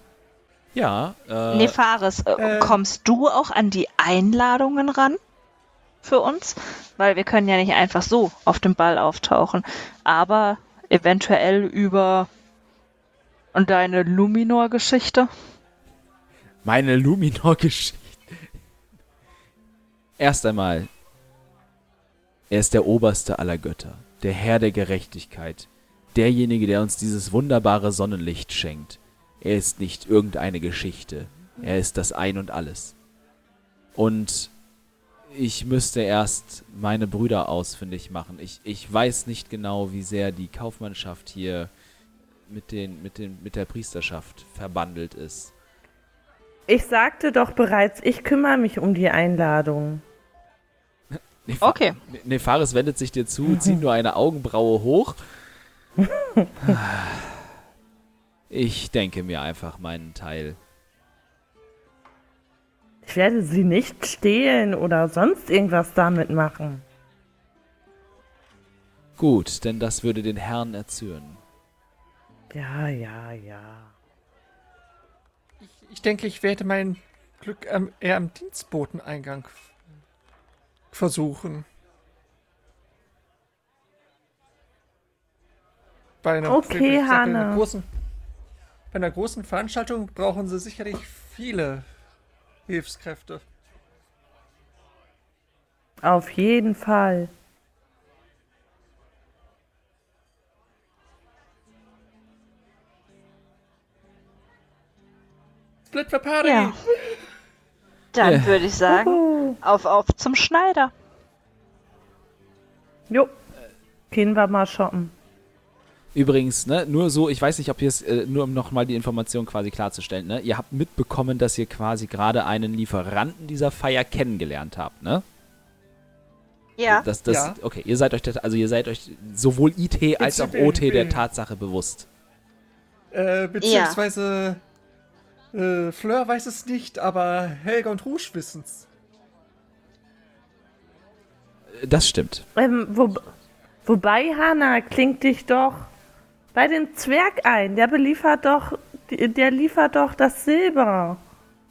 Ja, äh, Nefaris, äh, kommst du auch an die Einladungen ran für uns? Weil wir können ja nicht einfach so auf dem Ball auftauchen, aber eventuell über deine Luminor-Geschichte. meine Luminor-Geschichte. Erst einmal, er ist der Oberste aller Götter, der Herr der Gerechtigkeit, derjenige, der uns dieses wunderbare Sonnenlicht schenkt. Er ist nicht irgendeine Geschichte, er ist das Ein und Alles. Und ich müsste erst meine Brüder ausfindig machen. Ich, ich weiß nicht genau, wie sehr die Kaufmannschaft hier mit, den, mit, den, mit der Priesterschaft verbandelt ist. Ich sagte doch bereits, ich kümmere mich um die Einladung. Nefa Okay. Ne- Nefaris wendet sich dir zu, zieht nur eine Augenbraue hoch. Ich denke mir einfach meinen Teil. Ich werde sie nicht stehlen oder sonst irgendwas damit machen. Gut, denn das würde den Herrn erzürnen. Ja, ja, ja. Ich, ich denke, ich werde mein Glück ähm, eher am Dienstboteneingang versuchen. Bei einer, Okay, Bei einer, großen, bei einer großen Veranstaltung brauchen sie sicherlich viele Hilfskräfte. Auf jeden Fall. Split for Party! Ja. Dann Ja. würde ich sagen, Uhu. auf, auf zum Schneider. Jo. Gehen wir mal shoppen. Übrigens, ne, nur so, ich weiß nicht, ob ihr es, äh, nur um nochmal die Information quasi klarzustellen, ne, ihr habt mitbekommen, dass ihr quasi gerade einen Lieferanten dieser Feier kennengelernt habt, ne? Ja. Das, das, Ja. Okay, ihr seid euch, das, also ihr seid euch sowohl IT als auch OT der Tatsache bewusst. Äh, beziehungsweise äh, Fleur weiß es nicht, aber Helga und Rouge wissen's. Äh, Das stimmt. Ähm, wo, wobei, Hanna, klingt dich doch bei dem Zwerg ein. Der beliefert doch, der liefert doch das Silber.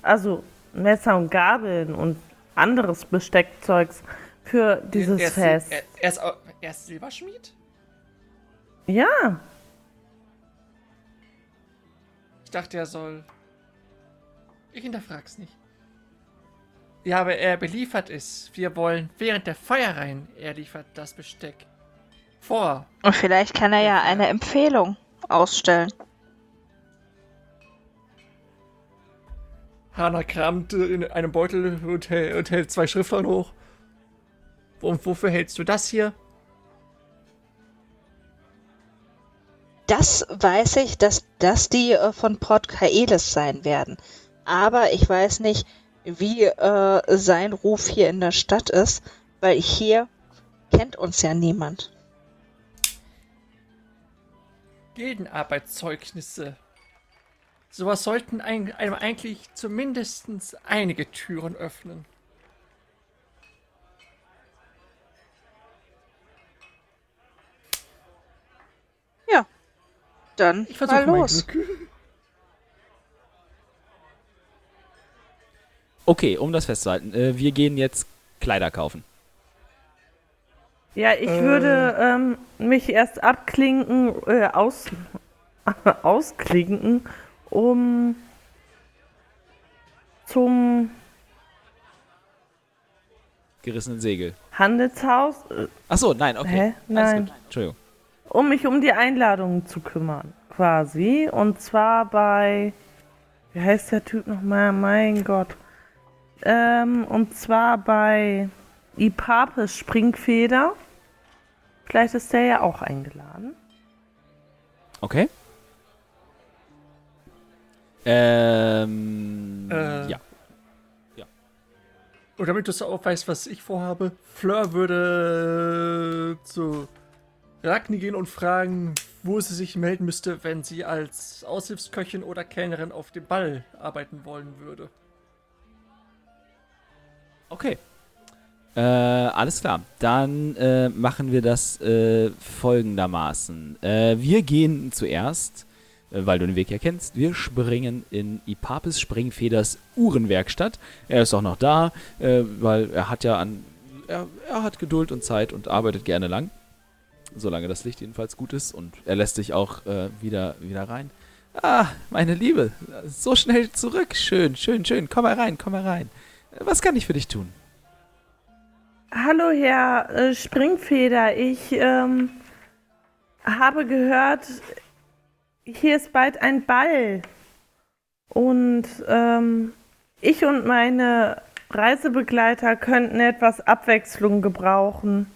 Also Messer und Gabeln und anderes Besteckzeugs für dieses er ist, Fest. Er, er, ist, er ist Silberschmied? ja, Ich dachte, er soll. Ich hinterfrag's nicht. Ja, aber er beliefert es. Wir wollen während der Feier rein. Er liefert das Besteck. Vor. Und vielleicht kann er ja eine Empfehlung ausstellen. Hana kramt in einem Beutel und, hält- zwei Schriftlern hoch. Und wofür hältst du das hier? Das weiß ich, dass das die äh, von Port Kaelis sein werden. Aber ich weiß nicht, wie äh, sein Ruf hier in der Stadt ist, weil hier kennt uns ja niemand. Gildenarbeitszeugnisse. Sowas sollten ein, einem eigentlich zumindest einige Türen öffnen. Ja, dann Ich mal los. Glück. Okay, um das festzuhalten, äh, wir gehen jetzt Kleider kaufen. Ja, ich Äh. würde ähm, mich erst abklinken, äh, aus, ausklinken, um zum Gerissenen Segel. Handelshaus, äh, Achso, nein, okay. Hä? Alles Nein. gut. Entschuldigung. um mich um die Einladungen zu kümmern, quasi. Und zwar bei, wie heißt der Typ nochmal? Mein Gott. Ähm, und zwar bei Ipapes Springfeder. Vielleicht ist der ja auch eingeladen. Okay. Ähm. Äh. Ja. Und damit du es auch weißt, was ich vorhabe, Fleur würde zu Ragni gehen und fragen, wo sie sich melden müsste, wenn sie als Aushilfsköchin oder Kellnerin auf dem Ball arbeiten wollen würde. Okay. Äh, alles klar. Dann äh, machen wir das äh, folgendermaßen. Äh, wir gehen zuerst, äh, weil du den Weg ja kennst, wir springen in Ipapes Springfeders Uhrenwerkstatt. Er ist auch noch da, äh, weil er hat ja an. Er, er hat Geduld und Zeit und arbeitet gerne lang. Solange das Licht jedenfalls gut ist und er lässt sich auch äh, wieder, wieder rein. Ah, meine Liebe, so schnell zurück. Schön, schön, schön. Komm mal rein, komm mal rein. Äh, Was kann ich für dich tun? Hallo, Herr äh, Springfeder. Ich ähm, habe gehört, hier ist bald ein Ball. Und ähm, ich und meine Reisebegleiter könnten etwas Abwechslung gebrauchen.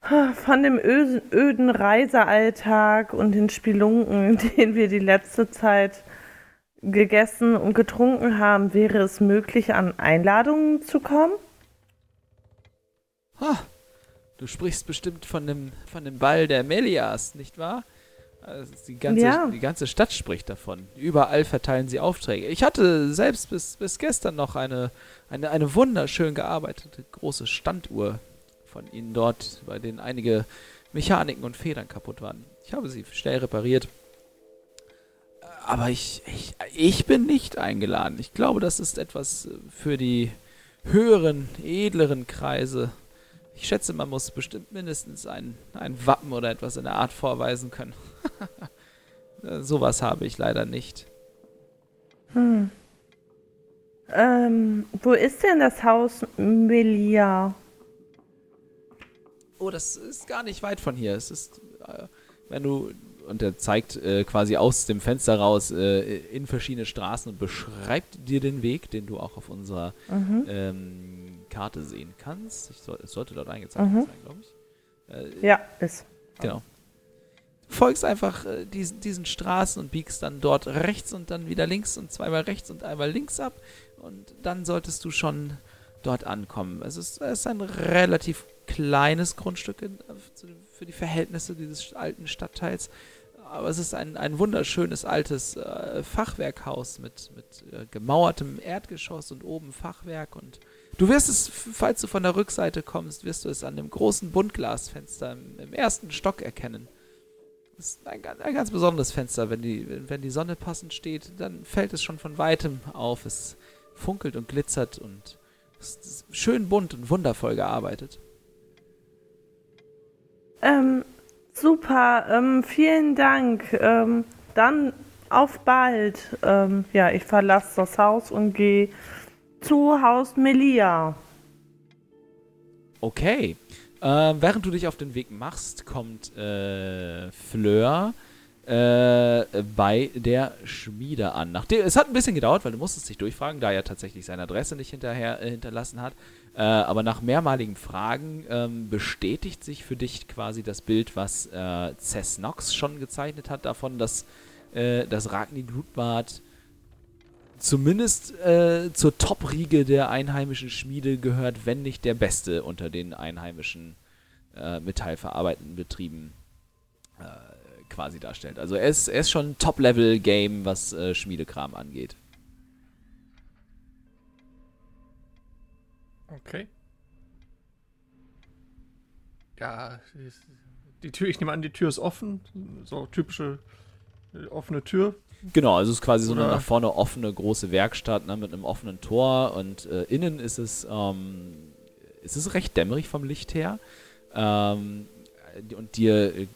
Von dem öden Reisealltag und den Spelunken, den wir die letzte Zeit gegessen und getrunken haben, wäre es möglich, an Einladungen zu kommen? Ha, du sprichst bestimmt von dem, von dem Ball der Melias, nicht wahr? Also die, ganze, Ja. die ganze Stadt spricht davon. Überall verteilen sie Aufträge. Ich hatte selbst bis, bis gestern noch eine, eine, eine wunderschön gearbeitete große Standuhr von ihnen dort, bei denen einige Mechaniken und Federn kaputt waren. Ich habe sie schnell repariert. Aber ich, ich, ich bin nicht eingeladen. Ich glaube, das ist etwas für die höheren, edleren Kreise. Ich schätze, man muss bestimmt mindestens ein, ein Wappen oder etwas in der Art vorweisen können. Äh, Sowas habe ich leider nicht. Hm. Ähm, wo ist denn das Haus Melia? Oh, das ist gar nicht weit von hier. Es ist, äh, wenn du, und er zeigt äh, quasi aus dem Fenster raus äh, in verschiedene Straßen und beschreibt dir den Weg, den du auch auf unserer Mhm. ähm, Karte sehen kannst. Ich soll, es sollte dort eingezeichnet Mhm. sein, glaube ich. Äh, Ja, ist. Genau. Folgst einfach äh, diesen, diesen Straßen und biegst dann dort rechts und dann wieder links und zweimal rechts und einmal links ab. Und dann solltest du schon dort ankommen. Es ist, es ist ein relativ kleines Grundstück in, für die Verhältnisse dieses alten Stadtteils. Aber es ist ein, ein wunderschönes altes äh, Fachwerkhaus mit, mit äh, gemauertem Erdgeschoss und oben Fachwerk. Und du wirst es, falls du von der Rückseite kommst, wirst du es an dem großen Buntglasfenster im, im ersten Stock erkennen. Das ist ein, ein ganz besonderes Fenster. Wenn die, wenn- die Sonne passend steht, dann fällt es schon von weitem auf. Es funkelt und glitzert und ist schön bunt und wundervoll gearbeitet. Ähm, super, ähm, vielen Dank. Ähm, dann auf bald. Ähm, ja, ich verlasse das Haus und gehe zu Haus Melia. Okay. Ähm, während du dich auf den Weg machst, kommt äh, Fleur äh, bei der Schmiede an. Nachdem, es hat ein bisschen gedauert, weil du musstest dich durchfragen, da er tatsächlich seine Adresse nicht hinterher äh, hinterlassen hat. Äh, aber nach mehrmaligen Fragen ähm, bestätigt sich für dich quasi das Bild, was äh, Cess Nox schon gezeichnet hat, davon, dass äh, das Ragni Glutbart zumindest äh, zur Top-Riege der einheimischen Schmiede gehört, wenn nicht der beste unter den einheimischen äh, metallverarbeitenden Betrieben äh, quasi darstellt. Also er ist, er ist schon Top-Level-Game, was äh, Schmiedekram angeht. Okay. Ja, die Tür, ich nehme an, die Tür ist offen. So typische offene Tür. Genau, also es ist quasi so eine nach vorne offene große Werkstatt ne, mit einem offenen Tor und äh, innen ist es, ähm, es ist recht dämmerig vom Licht her. Ähm, und dir äh,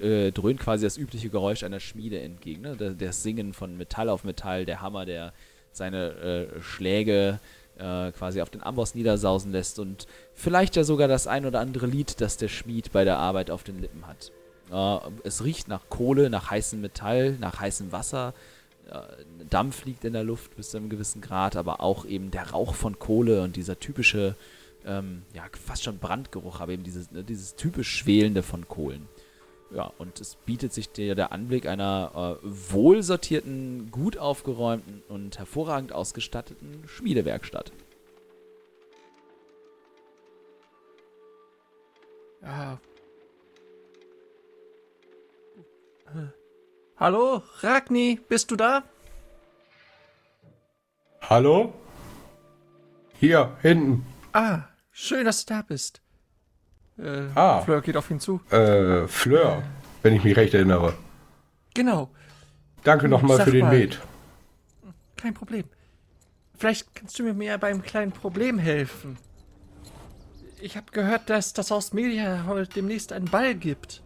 äh, dröhnt quasi das übliche Geräusch einer Schmiede entgegen. Ne? Da- Das Singen von Metall auf Metall, der Hammer, der seine äh, Schläge äh, quasi auf den Amboss niedersausen lässt und vielleicht ja sogar das ein oder andere Lied, das der Schmied bei der Arbeit auf den Lippen hat. Äh, es riecht nach Kohle, nach heißem Metall, nach heißem Wasser. Äh, Dampf liegt in der Luft bis zu einem gewissen Grad, aber auch eben der Rauch von Kohle und dieser typische, ähm, ja, fast schon Brandgeruch, aber eben dieses, ne, dieses typisch Schwelende von Kohlen. Ja, und es bietet sich dir der Anblick einer äh, wohlsortierten, gut aufgeräumten und hervorragend ausgestatteten Schmiedewerkstatt. Ja. Hallo, Ragni, bist du da? Hallo? Hier, hinten. Ah, schön, dass du da bist. Äh, Ah. Fleur geht auf ihn zu. Äh, Fleur, wenn ich mich recht erinnere. Genau, Danke nochmal für den mal. Met. kein Problem. Vielleicht kannst du mir mehr beim kleinen Problem helfen. Ich habe gehört, dass das Haus Media heute demnächst einen Ball gibt.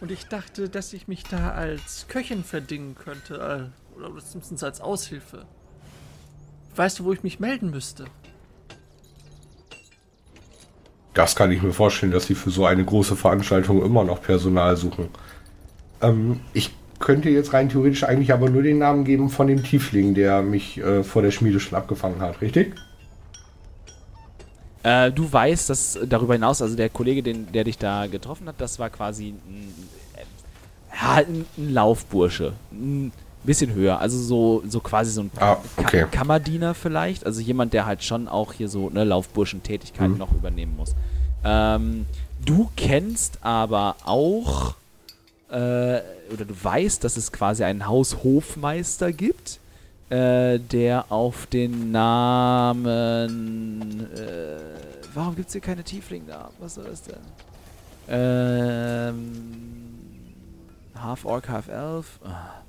Und ich dachte, dass ich mich da als Köchin verdingen könnte. äh, Oder zumindest als Aushilfe. Weißt du, wo ich mich melden müsste? Das kann ich mir vorstellen, dass sie für so eine große Veranstaltung immer noch Personal suchen. Ähm, ich könnte jetzt rein theoretisch eigentlich aber nur den Namen geben von dem Tiefling, der mich äh, vor der Schmiede schon abgefangen hat, richtig? Äh, du weißt, dass darüber hinaus, also der Kollege, den, der dich da getroffen hat, das war quasi ein, äh, ja, ein, ein Laufbursche. Ein bisschen höher. Also so, so quasi so ein Ah, okay. Ka Kammerdiener vielleicht. Also jemand, der halt schon auch hier so eine Laufburschentätigkeit Mhm. noch übernehmen muss. Ähm, du kennst aber auch äh, oder du weißt, dass es quasi einen Haushofmeister gibt, äh, der auf den Namen. Äh, warum gibt es hier keine Tiefling-Namen? Was soll das denn? Ähm. Half Orc, Half Elf. Ah.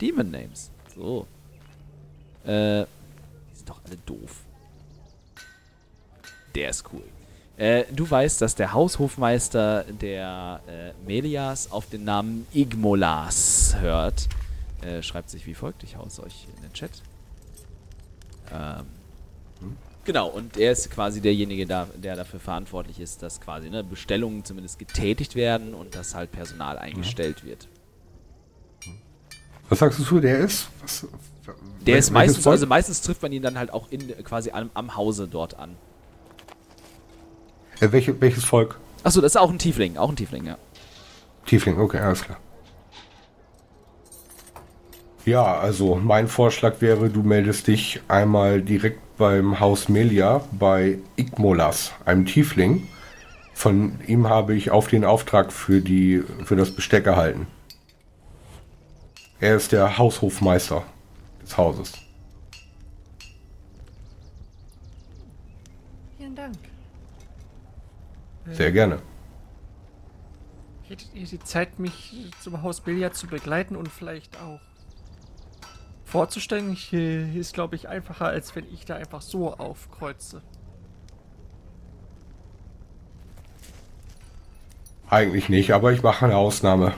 Demon Names. So. Äh. Die sind doch alle doof. Der ist cool. Äh, du weißt, dass der Haushofmeister der äh, Melias auf den Namen Igmolas hört. Äh, schreibt sich wie folgt. Ich hau es euch in den Chat. Ähm, Genau, und er ist quasi derjenige, da, der dafür verantwortlich ist, dass quasi ne, Bestellungen zumindest getätigt werden und dass halt Personal eingestellt wird. Was sagst du, der ist? Was, Der ist meistens, Volk? also meistens trifft man ihn dann halt auch in quasi am, am Hause dort an. Äh, welche, welches Volk? Achso, das ist auch ein Tiefling, auch ein Tiefling, ja. Tiefling, okay, alles klar. Ja, also mein Vorschlag wäre, du meldest dich einmal direkt beim Haus Melia bei Igmolas, einem Tiefling. Von ihm habe ich auf den Auftrag für, die, für das Besteck erhalten. Er ist der Haushofmeister des Hauses. Vielen Dank. Sehr gerne. Hättet ihr die Zeit, mich zum Haus Billard zu begleiten und vielleicht auch vorzustellen? Ist, glaube ich, einfacher, als wenn ich da einfach so aufkreuze. Eigentlich nicht, aber ich mache eine Ausnahme.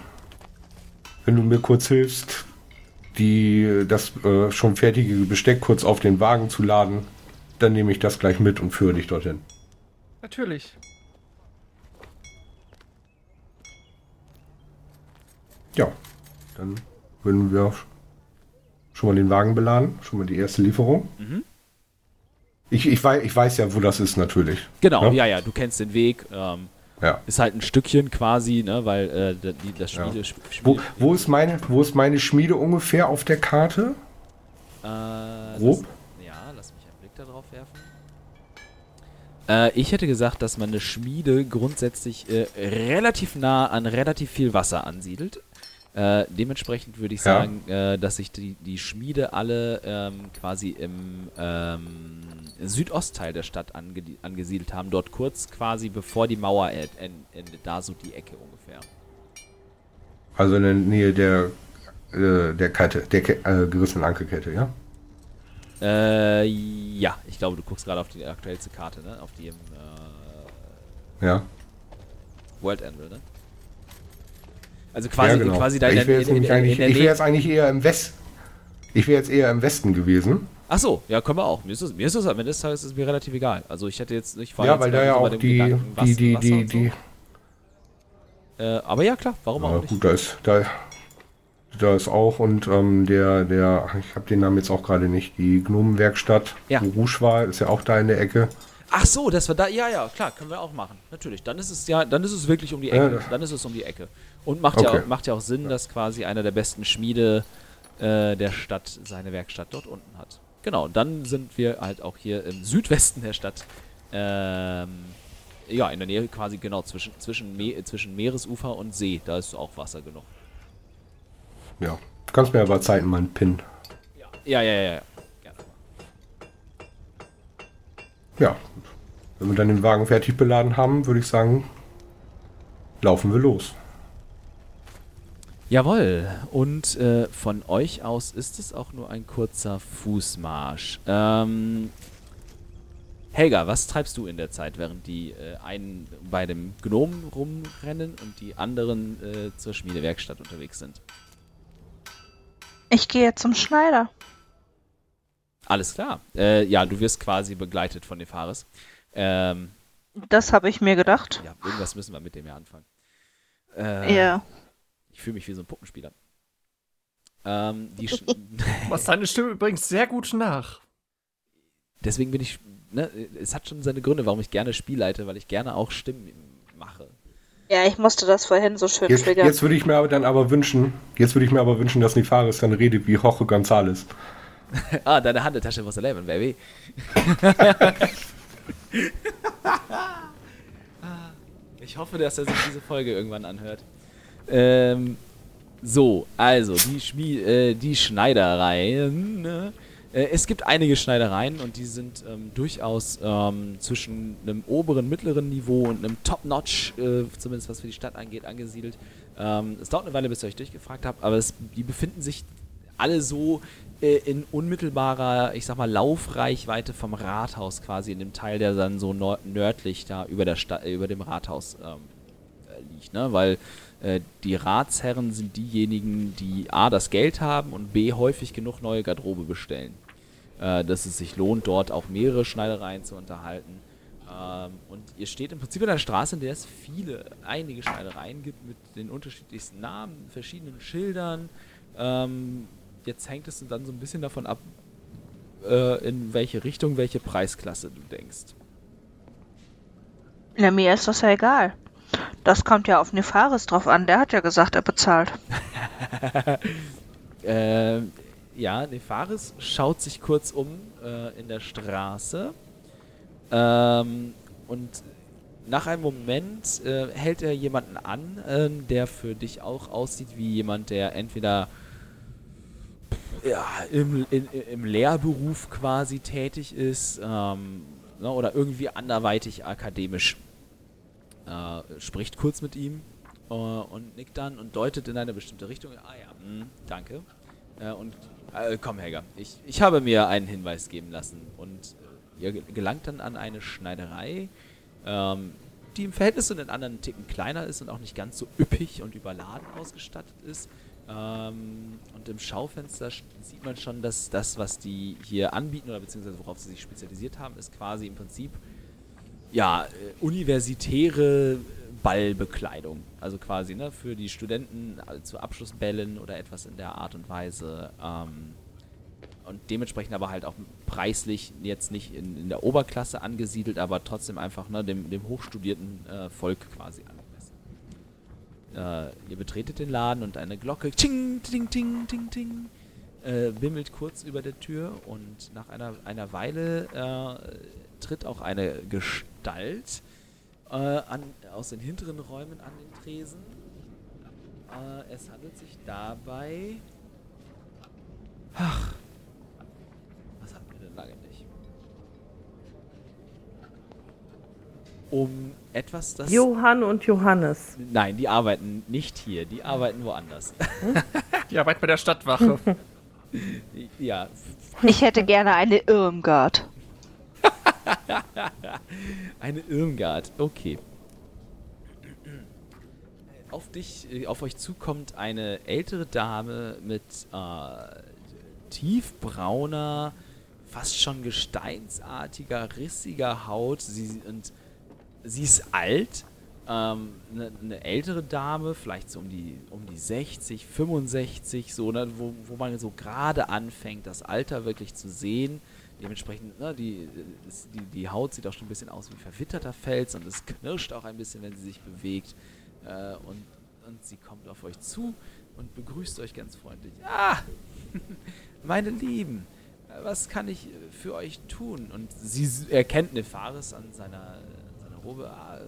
Wenn du mir kurz hilfst, die, das äh, schon fertige Besteck kurz auf den Wagen zu laden, dann nehme ich das gleich mit und führe dich dorthin. Natürlich. Ja, dann würden wir schon mal den Wagen beladen, schon mal die erste Lieferung. Ich, ich, weiß, ich weiß ja, wo das ist natürlich. Genau, Ja? ja, ja, du kennst den Weg. Ähm, Ja. ist halt ein Stückchen quasi, ne, weil äh, die, das Ja. Spiele. Sp- Wo, wo, ist meine, wo ist meine Schmiede ungefähr auf der Karte? äh, Grob? Lass, ja, lass mich einen Blick darauf werfen. Äh, ich hätte gesagt, dass man eine Schmiede grundsätzlich äh, relativ nah an relativ viel Wasser ansiedelt. Äh, dementsprechend würde ich Ja. sagen, äh, dass sich die, die Schmiede alle ähm, quasi im ähm, Südostteil der Stadt ange angesiedelt haben. Dort kurz quasi bevor die Mauer en- en- endet. Da so die Ecke ungefähr. Also in der Nähe der, äh, der Kette, der Ke äh, gerissenen Ankerkette, ja? Äh, ja, ich glaube, du guckst gerade auf die aktuellste Karte, ne? Auf die im äh, Ja. World Anvil, ne? Also quasi, ja, genau. quasi da in ich der, wäre jetzt, in, in, in ich wär jetzt eigentlich eher im West. Ich wäre jetzt eher im Westen gewesen. Ach so, ja, können wir auch. Mir ist es, mir ist es am Ende des Tages ist mir relativ egal. Also ich hätte jetzt nicht vor ja, jetzt weil da ja auch die, Gedanken, was- die, die, Wasser die, und so. die, Äh, aber ja, klar, warum Ja, auch nicht? gut, da ist, da, da ist auch und ähm, der, der, ich habe den Namen jetzt auch gerade nicht, die Gnomenwerkstatt, Ja. wo Rouge war, ist ja auch da in der Ecke. Ach so, das war da, ja, ja, klar, können wir auch machen. Natürlich, dann ist es ja, dann ist es wirklich um die Ja, Ecke. das- dann ist es um die Ecke. Und macht, ja, Okay. auch, macht ja auch Sinn, dass quasi einer der besten Schmiede äh, der Stadt seine Werkstatt dort unten hat. Genau, dann sind wir halt auch hier im Südwesten der Stadt. Ähm, ja, in der Nähe quasi genau zwischen, zwischen, Me zwischen Meeresufer und See. Da ist auch Wasser genug. Ja. Du kannst mir aber Zeiten mal einen Pin. Ja, ja, ja, ja. Gerne. Ja. Wenn wir dann den Wagen fertig beladen haben, würde ich sagen, laufen wir los. Jawohl, und äh, von euch aus ist es auch nur ein kurzer Fußmarsch. Ähm, Helga, was treibst du in der Zeit, während die äh, einen bei dem Gnomen rumrennen und die anderen äh, zur Schmiedewerkstatt unterwegs sind? Ich gehe zum Schneider. Alles klar. Äh, ja, du wirst quasi begleitet von Nefaris. Ähm, Das habe ich mir gedacht. ja, irgendwas müssen wir mit dem ja anfangen. Äh, Ja. Ich fühle mich wie so ein Puppenspieler. Ähm, Was deine Stimme übrigens sehr gut nach. deswegen bin ich, ne, es hat schon seine Gründe, warum ich gerne Spiel leite, weil ich gerne auch Stimmen mache. Ja, ich musste das vorhin so schön Jetzt, triggern. jetzt würde ich mir aber dann aber wünschen, jetzt würde ich mir aber wünschen, dass Nefaris dann redet wie Jorge González. ah, deine Handeltasche muss erleben, Baby. ich hoffe, dass er sich diese Folge irgendwann anhört. Ähm, so, also die, Schmie äh, die Schneidereien. Ne? Äh, es gibt einige Schneidereien und die sind ähm, durchaus ähm, zwischen einem oberen, mittleren Niveau und einem Top-Notch, äh, zumindest was für die Stadt angeht, angesiedelt. Ähm, es dauert eine Weile, bis ihr euch durchgefragt habt, aber es, die befinden sich alle so äh, in unmittelbarer, ich sag mal, Laufreichweite vom Rathaus quasi, in dem Teil, der dann so nördlich da über, der Sta über dem Rathaus ähm, äh, liegt, ne? Weil die Ratsherren sind diejenigen, die A, das Geld haben und B, häufig genug neue Garderobe bestellen. Äh, dass es sich lohnt, dort auch mehrere Schneidereien zu unterhalten. Ähm, und ihr steht im Prinzip in einer Straße, in der es viele, einige Schneidereien gibt mit den unterschiedlichsten Namen, verschiedenen Schildern. Ähm, jetzt hängt es dann so ein bisschen davon ab, äh, in welche Richtung, welche Preisklasse du denkst. Na, mir ist das ja egal. Das kommt ja auf Nefaris drauf an. Der hat ja gesagt, er bezahlt. äh, ja, Nefaris schaut sich kurz um äh, in der Straße. Ähm, und nach einem Moment äh, hält er jemanden an, äh, der für dich auch aussieht wie jemand, der entweder ja, im, in, im Lehrberuf quasi tätig ist ähm, ne, oder irgendwie anderweitig akademisch. Äh, spricht kurz mit ihm äh, und nickt dann und deutet in eine bestimmte Richtung. Ah ja, mh, danke. Äh, und äh, komm, Helga, ich, ich habe mir einen Hinweis geben lassen und ihr gelangt dann an eine Schneiderei, ähm, die im Verhältnis zu den anderen Ticken kleiner ist und auch nicht ganz so üppig und überladen ausgestattet ist. Ähm, und im Schaufenster sieht man schon, dass das, was die hier anbieten oder beziehungsweise worauf sie sich spezialisiert haben, ist quasi im Prinzip ja, äh, universitäre Ballbekleidung. Also quasi ne, für die Studenten also zu Abschlussbällen oder etwas in der Art und Weise. Ähm, und dementsprechend aber halt auch preislich jetzt nicht in, in der Oberklasse angesiedelt, aber trotzdem einfach ne, dem, dem hochstudierten äh, Volk quasi angemessen. Äh, ihr betretet den Laden und eine Glocke ting, ting, ting, ting, ting, äh, bimmelt kurz über der Tür und nach einer, einer Weile äh, tritt auch eine Gestalt äh, an, aus den hinteren Räumen an den Tresen. Äh, es handelt sich dabei. Ach, was hatten wir denn lange nicht? Um etwas, das. Johann und Johannes. Nein, die arbeiten nicht hier, die arbeiten woanders. Die arbeiten bei der Stadtwache. ja. Ich hätte gerne eine Irmgard. Eine Irmgard, okay. Auf dich, äh, auf euch zukommt eine ältere Dame mit äh, tiefbrauner, fast schon gesteinsartiger, rissiger Haut. Sie, und sie ist alt, ähm, eine, eine, ältere Dame, vielleicht so um die, um die 60, 65, so, ne, wo, wo man so gerade anfängt, das Alter wirklich zu sehen. Dementsprechend, ne, die, die, die Haut sieht auch schon ein bisschen aus wie verwitterter Fels und es knirscht auch ein bisschen, wenn sie sich bewegt. Äh, und, und sie kommt auf euch zu und begrüßt euch ganz freundlich. Ah, meine Lieben, was kann ich für euch tun? Und sie erkennt Nefaris an seiner, seiner Robe. Ah,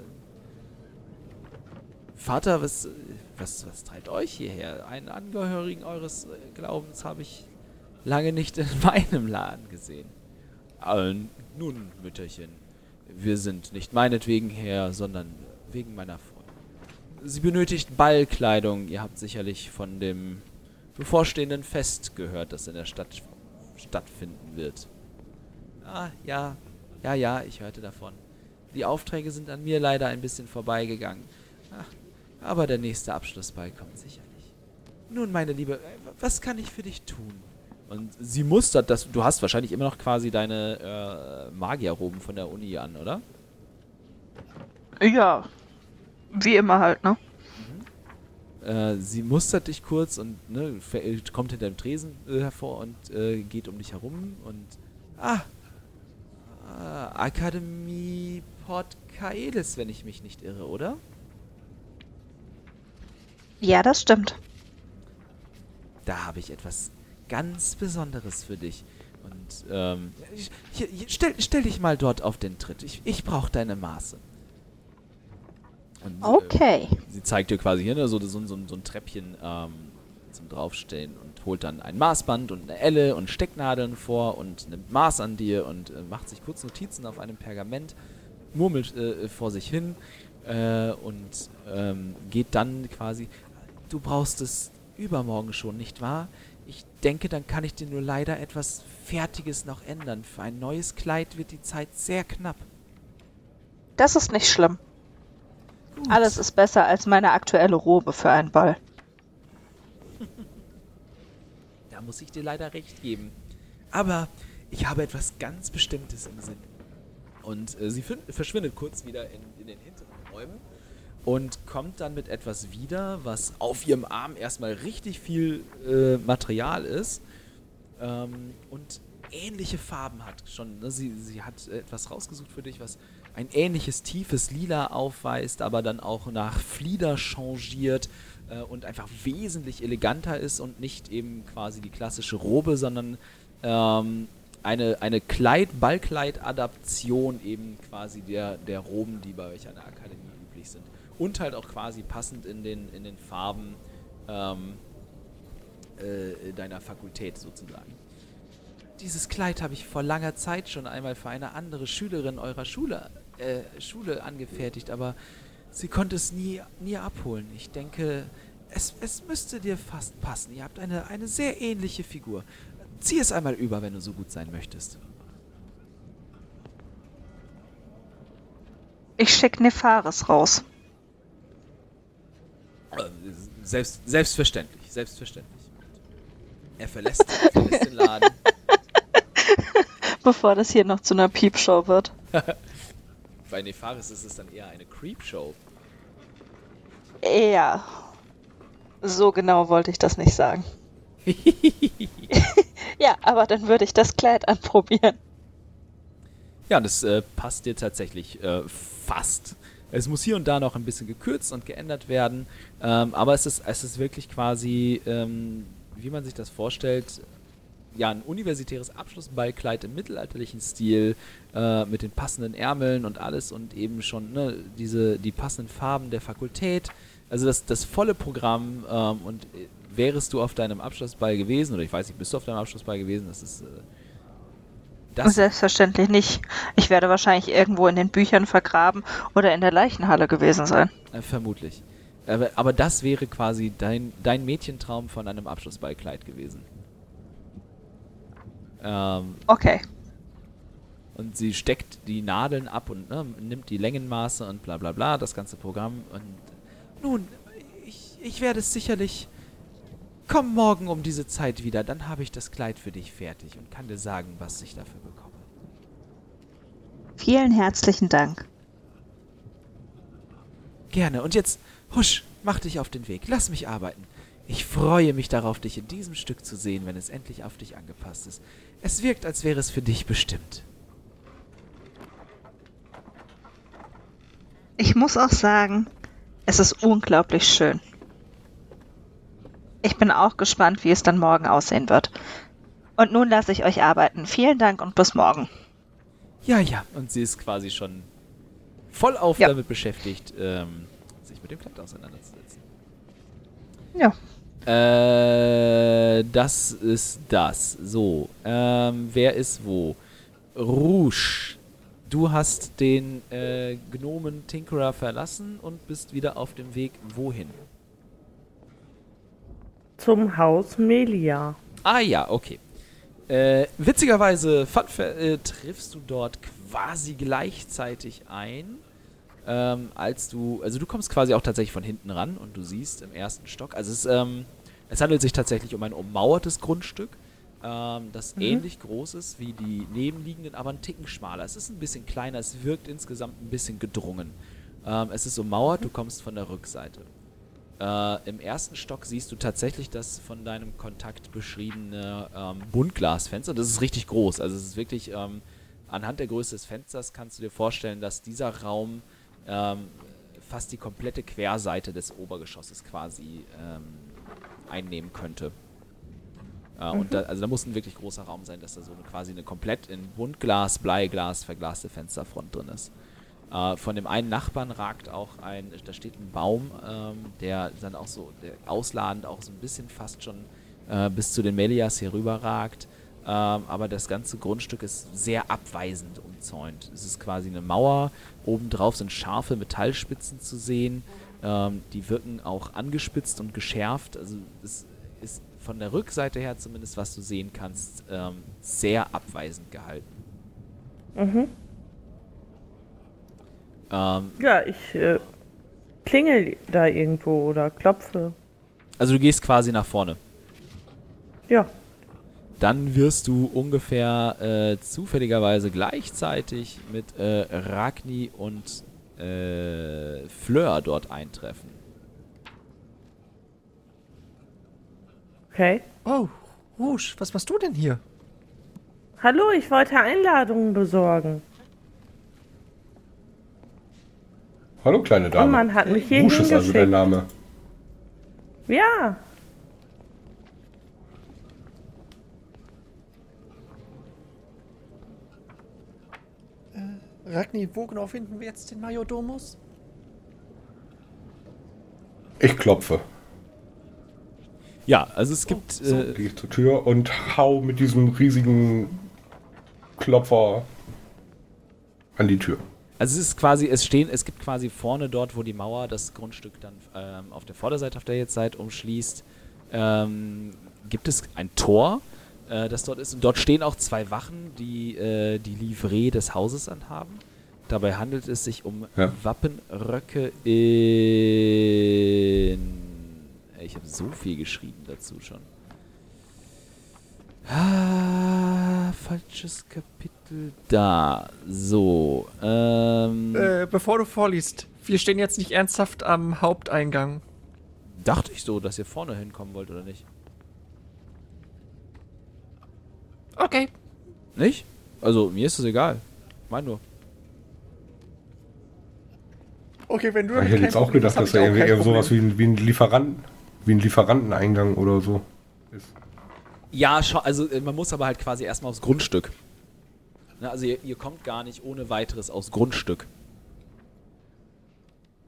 Vater, was, was, was treibt euch hierher? Einen Angehörigen eures Glaubens habe ich lange nicht in meinem Laden gesehen. Äh, nun, Mütterchen, wir sind nicht meinetwegen her, sondern wegen meiner Freundin. Sie benötigt Ballkleidung. Ihr habt sicherlich von dem bevorstehenden Fest gehört, das in der Stadt stattfinden wird. Ah, ja, ja, ja, ich hörte davon. Die Aufträge sind an mir leider ein bisschen vorbeigegangen. Ach, aber der nächste Abschlussball kommt sicherlich. Nun, meine Liebe, was kann ich für dich tun? Und sie mustert das. Du hast wahrscheinlich immer noch quasi deine äh, Magierroben von der Uni an, oder? Ja. Wie immer halt, ne? Mhm. Äh, sie mustert dich kurz und ne, kommt hinter dem Tresen äh, hervor und äh, geht um dich herum und. Ah! ah Akademie Port Kaelis, wenn ich mich nicht irre, oder? Ja, das stimmt. Da habe ich etwas ganz Besonderes für dich. Und ähm, hier, hier, stell, stell dich mal dort auf den Tritt. Ich, ich brauche deine Maße. Und, Okay. Äh, sie zeigt dir quasi hier ne, so, so, so, so ein Treppchen ähm, zum Draufstehen und holt dann ein Maßband und eine Elle und Stecknadeln vor und nimmt Maß an dir und äh, macht sich kurz Notizen auf einem Pergament, murmelt äh, vor sich hin äh, und ähm, geht dann quasi. Du brauchst es übermorgen schon, nicht wahr? Ich denke, dann kann ich dir nur leider etwas Fertiges noch ändern. Für ein neues Kleid wird die Zeit sehr knapp. Das ist nicht schlimm. Alles ist besser als meine aktuelle Robe für einen Ball. Da muss ich dir leider recht geben. Aber ich habe etwas ganz Bestimmtes im Sinn. Und äh, sie verschwindet kurz wieder in, in den hinteren Räumen und kommt dann mit etwas wieder, was auf ihrem Arm erstmal richtig viel äh, Material ist ähm, und ähnliche Farben hat schon. Ne? Sie, sie hat etwas rausgesucht für dich, was ein ähnliches tiefes Lila aufweist, aber dann auch nach Flieder changiert äh, und einfach wesentlich eleganter ist und nicht eben quasi die klassische Robe, sondern ähm, eine, eine Kleid, Ballkleid-Adaption eben quasi der, der Roben, die bei euch an der Akademie. Und halt auch quasi passend in den, in den Farben ähm, äh, deiner Fakultät sozusagen. Dieses Kleid habe ich vor langer Zeit schon einmal für eine andere Schülerin eurer Schule, äh, Schule angefertigt, aber sie konnte es nie, nie abholen. Ich denke, es, es müsste dir fast passen. Ihr habt eine, eine sehr ähnliche Figur. Zieh es einmal über, wenn du so gut sein möchtest. Ich schick Nefaris raus. Selbst, selbstverständlich, selbstverständlich. Er verlässt, verlässt den Laden. Bevor das hier noch zu einer Piepshow wird. Bei Nefaris ist es dann eher eine Creepshow. Ja. So genau wollte ich das nicht sagen. ja, aber dann würde ich das Kleid anprobieren. Ja, es äh, passt dir tatsächlich äh, fast. Es muss hier und da noch ein bisschen gekürzt und geändert werden, ähm, aber es ist, es ist wirklich quasi, ähm, wie man sich das vorstellt, ja, ein universitäres Abschlussballkleid im mittelalterlichen Stil, äh, mit den passenden Ärmeln und alles und eben schon ne, diese, die passenden Farben der Fakultät. Also das, das volle Programm ähm, und äh, wärest du auf deinem Abschlussball gewesen, oder ich weiß nicht, bist du auf deinem Abschlussball gewesen, das ist äh, das Selbstverständlich nicht. Ich werde wahrscheinlich irgendwo in den Büchern vergraben oder in der Leichenhalle gewesen sein. Äh, vermutlich. Aber, aber das wäre quasi dein, dein Mädchentraum von einem Abschlussballkleid gewesen. Ähm, Okay. und sie steckt die Nadeln ab und ne, nimmt die Längenmaße und bla bla bla, das ganze Programm. Und nun, ich, ich werde es sicherlich. Komm morgen um diese Zeit wieder, dann habe ich das Kleid für dich fertig und kann dir sagen, was ich dafür bekomme. Vielen herzlichen Dank. Gerne. Und jetzt, husch, mach dich auf den Weg. Lass mich arbeiten. Ich freue mich darauf, dich in diesem Stück zu sehen, wenn es endlich auf dich angepasst ist. Es wirkt, als wäre es für dich bestimmt. Ich muss auch sagen, es ist unglaublich schön. Ich bin auch gespannt, wie es dann morgen aussehen wird. Und nun lasse ich euch arbeiten. Vielen Dank und bis morgen. Ja, ja. Und sie ist quasi schon voll auf Ja. damit beschäftigt, ähm, sich mit dem Kleid auseinanderzusetzen. Ja. Äh, das ist das. So, ähm, wer ist wo? Rouge. Du hast den äh, Gnomen Tinkerer verlassen und bist wieder auf dem Weg wohin? Zum Haus Melia. Ah ja, okay. Äh, witzigerweise äh, triffst du dort quasi gleichzeitig ein, ähm, als du, also du kommst quasi auch tatsächlich von hinten ran und du siehst im ersten Stock, also es, ähm, es handelt sich tatsächlich um ein ummauertes Grundstück, ähm, das ähnlich groß ist wie die nebenliegenden, aber ein Ticken schmaler. Es ist ein bisschen kleiner, es wirkt insgesamt ein bisschen gedrungen. Ähm, es ist ummauert, du kommst von der Rückseite. Äh, Im ersten Stock siehst du tatsächlich das von deinem Kontakt beschriebene ähm, Buntglasfenster. Das ist richtig groß. Also es ist wirklich, ähm, anhand der Größe des Fensters kannst du dir vorstellen, dass dieser Raum ähm, fast die komplette Querseite des Obergeschosses quasi ähm, einnehmen könnte. Äh, Und da, also da muss ein wirklich großer Raum sein, dass da so eine, quasi eine komplett in Buntglas, Bleiglas verglaste Fensterfront drin ist. Äh, von dem einen Nachbarn ragt auch ein, da steht ein Baum, ähm, der dann auch so ausladend auch so ein bisschen fast schon äh, bis zu den Melias hier rüber ragt. Ähm, aber das ganze Grundstück ist sehr abweisend umzäunt. Es ist quasi eine Mauer, obendrauf sind scharfe Metallspitzen zu sehen. Ähm, die wirken auch angespitzt und geschärft. Also es ist von der Rückseite her zumindest, was du sehen kannst, ähm, sehr abweisend gehalten. Mhm. Ähm, Ja, ich äh, klingel da irgendwo oder klopfe. also du gehst quasi nach vorne. Ja. Dann wirst du ungefähr äh, zufälligerweise gleichzeitig mit äh, Ragni und äh, Fleur dort eintreffen. Okay. Oh, Rouge, was machst du denn hier? Hallo, ich wollte Einladungen besorgen. Hallo, kleine Dame. man hat mich hier Rouge ist also hingeschickt. Name. Ja. Ragni, wo genau finden wir jetzt den Majordomus? Ich klopfe. Ja, also es gibt. so. äh, Gehe ich zur Tür und hau mit diesem riesigen Klopfer an die Tür. Also es ist quasi, es stehen, es gibt quasi vorne dort, wo die Mauer das Grundstück dann ähm, auf der Vorderseite, auf der ihr jetzt seid, umschließt, ähm, gibt es ein Tor, äh, das dort ist. Und dort stehen auch zwei Wachen, die äh, die Livree des Hauses anhaben. Dabei handelt es sich um Ja. Wappenröcke in. Ich habe so viel geschrieben dazu schon. Ah, falsches Kapitel da. So. Ähm, Äh, bevor du vorliest, wir stehen jetzt nicht ernsthaft am Haupteingang. dachte ich so, dass ihr vorne hinkommen wollt, oder nicht? Okay. Nicht? Also, mir ist es egal. Ich meine nur. Okay, wenn du Ich hätte jetzt auch gedacht, dass er irgendwie eher sowas wie ein, wie ein Lieferant, wie ein Lieferanteneingang oder so. Ja, also äh, man muss aber halt quasi erstmal aufs Grundstück. Ne, also ihr, ihr kommt gar nicht ohne weiteres aufs Grundstück.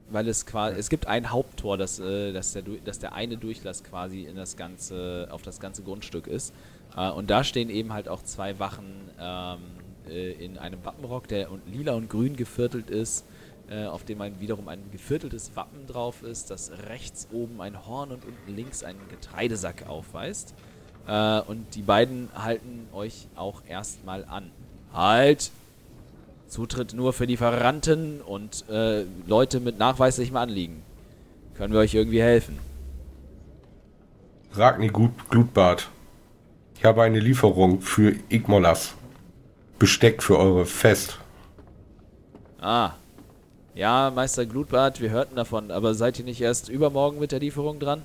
Weil es quasi, es gibt ein Haupttor, das, äh, das, der, das der eine Durchlass quasi in das ganze, auf das ganze Grundstück ist. Äh, und da stehen eben halt auch zwei Wachen ähm, äh, in einem Wappenrock, der lila und grün geviertelt ist, auf dem ein, wiederum ein gevierteltes Wappen drauf ist, das rechts oben ein Horn und unten links einen Getreidesack aufweist. Äh, und die beiden halten euch auch erstmal an. Halt! Zutritt nur für Lieferanten und äh, Leute mit nachweislichem Anliegen. Können wir euch irgendwie helfen? Ragni Gut Glutbart. Ich habe eine Lieferung für Igmolas. Besteck für eure Fest. Ah. Ja, Meister Glutbart, wir hörten davon, aber seid ihr nicht erst übermorgen mit der Lieferung dran?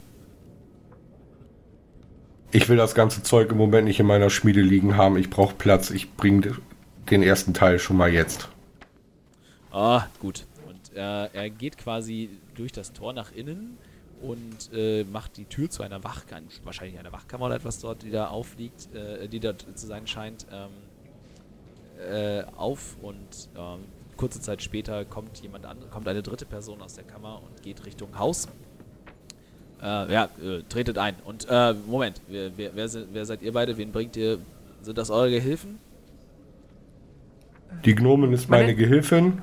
Ich will das ganze Zeug im Moment nicht in meiner Schmiede liegen haben. Ich brauche Platz. Ich bringe den ersten Teil schon mal jetzt. Ah, gut. Und äh, er geht quasi durch das Tor nach innen und äh, macht die Tür zu einer Wachkammer, wahrscheinlich einer Wachkammer oder etwas dort, die da aufliegt, äh, die dort zu sein scheint, ähm, äh, auf und ähm, kurze Zeit später kommt jemand an, kommt eine dritte Person aus der Kammer und geht Richtung Haus. Äh, ja, äh, tretet ein. Und äh, Moment, wer, wer, wer, se- wer seid ihr beide? Wen bringt ihr? Sind das eure Gehilfen? Die Gnomen ist meine Meine- Gehilfin.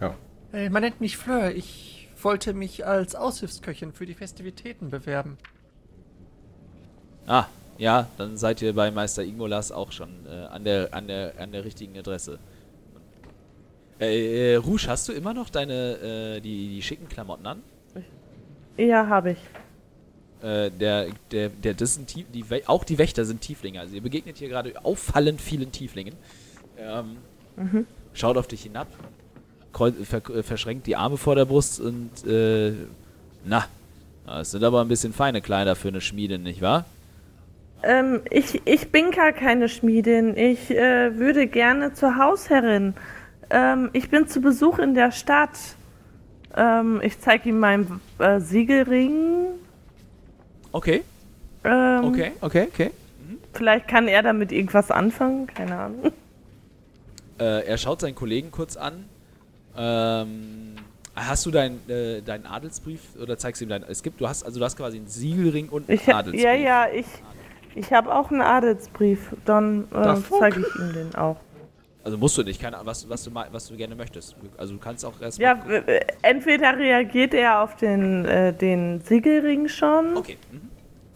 Ja. Äh, man nennt mich Fleur. Ich wollte mich als Aushilfsköchin für die Festivitäten bewerben. Ah, ja, dann seid ihr bei Meister Igmolas auch schon äh, an, der, an, der, an der richtigen Adresse. Äh, äh, Rouge, hast du immer noch deine, äh, die, die schicken Klamotten an? Ja, habe ich. Äh, der, der, der, das sind Tief, die, Wä- auch die Wächter sind Tieflinge. Also ihr begegnet hier gerade auffallend vielen Tieflingen. Ähm, Schaut auf dich hinab, äh, verschränkt die Arme vor der Brust und, äh, na, das sind aber ein bisschen feine Kleider für eine Schmiede, nicht wahr? Ähm, ich, ich bin gar keine Schmiedin. Ich äh, würde gerne zur Hausherrin. Ähm, ich bin zu Besuch in der Stadt. Ähm, ich zeige ihm meinen äh, Siegelring. Okay, Ähm, okay, okay, okay. Vielleicht kann er damit irgendwas anfangen. Keine Ahnung. Äh, er schaut seinen Kollegen kurz an. Ähm, hast du deinen äh, deinen Adelsbrief oder zeigst du ihm deinen? Es gibt, du hast also du hast quasi einen Siegelring und einen Ich, Adelsbrief. ja, ja, ich, ich habe auch einen Adelsbrief. Dann äh, zeige ich ihm den auch. Also musst du nicht, keine Ahnung, was, was, du, was du gerne möchtest. Also du kannst auch erst. Ja, entweder reagiert er auf den, äh, den Siegelring schon Okay, mhm.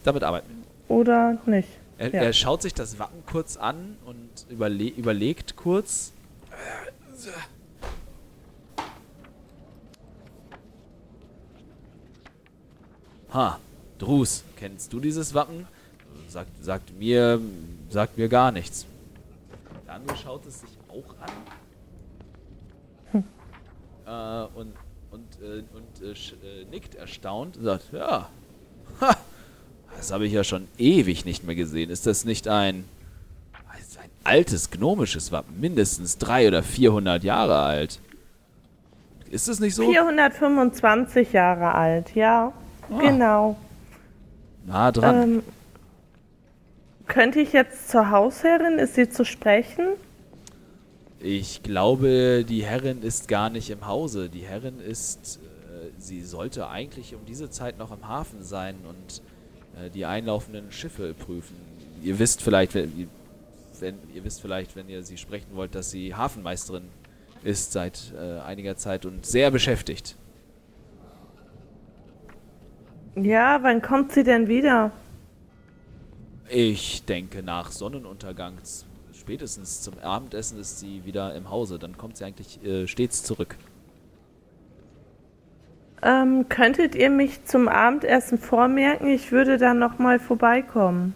damit arbeiten wir. oder nicht. Er, Ja. er schaut sich das Wappen kurz an und überle überlegt kurz. Ha, Drus, kennst du dieses Wappen? Sagt, sagt mir, sagt mir gar nichts. Der andere schaut es sich auch an. Äh, und und, äh, und äh, äh, nickt erstaunt und sagt, ja, ha, das habe ich ja schon ewig nicht mehr gesehen. Ist das nicht ein, ein altes gnomisches Wappen? Mindestens 300 oder 400 Jahre alt. Ist es nicht so? 425 Jahre alt, ja. Ah. Genau. Nah dran. Ähm, könnte ich jetzt zur Hausherrin? Ist sie zu sprechen? Ich glaube, die Herrin ist gar nicht im Hause. Die Herrin ist, äh, sie sollte eigentlich um diese Zeit noch im Hafen sein und äh, die einlaufenden Schiffe prüfen. Ihr wisst vielleicht, wenn, wenn ihr wisst vielleicht, wenn ihr sie sprechen wollt, dass sie Hafenmeisterin ist seit äh, einiger Zeit und sehr beschäftigt. Ja, wann kommt sie denn wieder? Ich denke, nach Sonnenuntergang, spätestens zum Abendessen, ist sie wieder im Hause. Dann kommt sie eigentlich äh, stets zurück. Ähm, könntet ihr mich zum Abendessen vormerken? Ich würde dann nochmal vorbeikommen.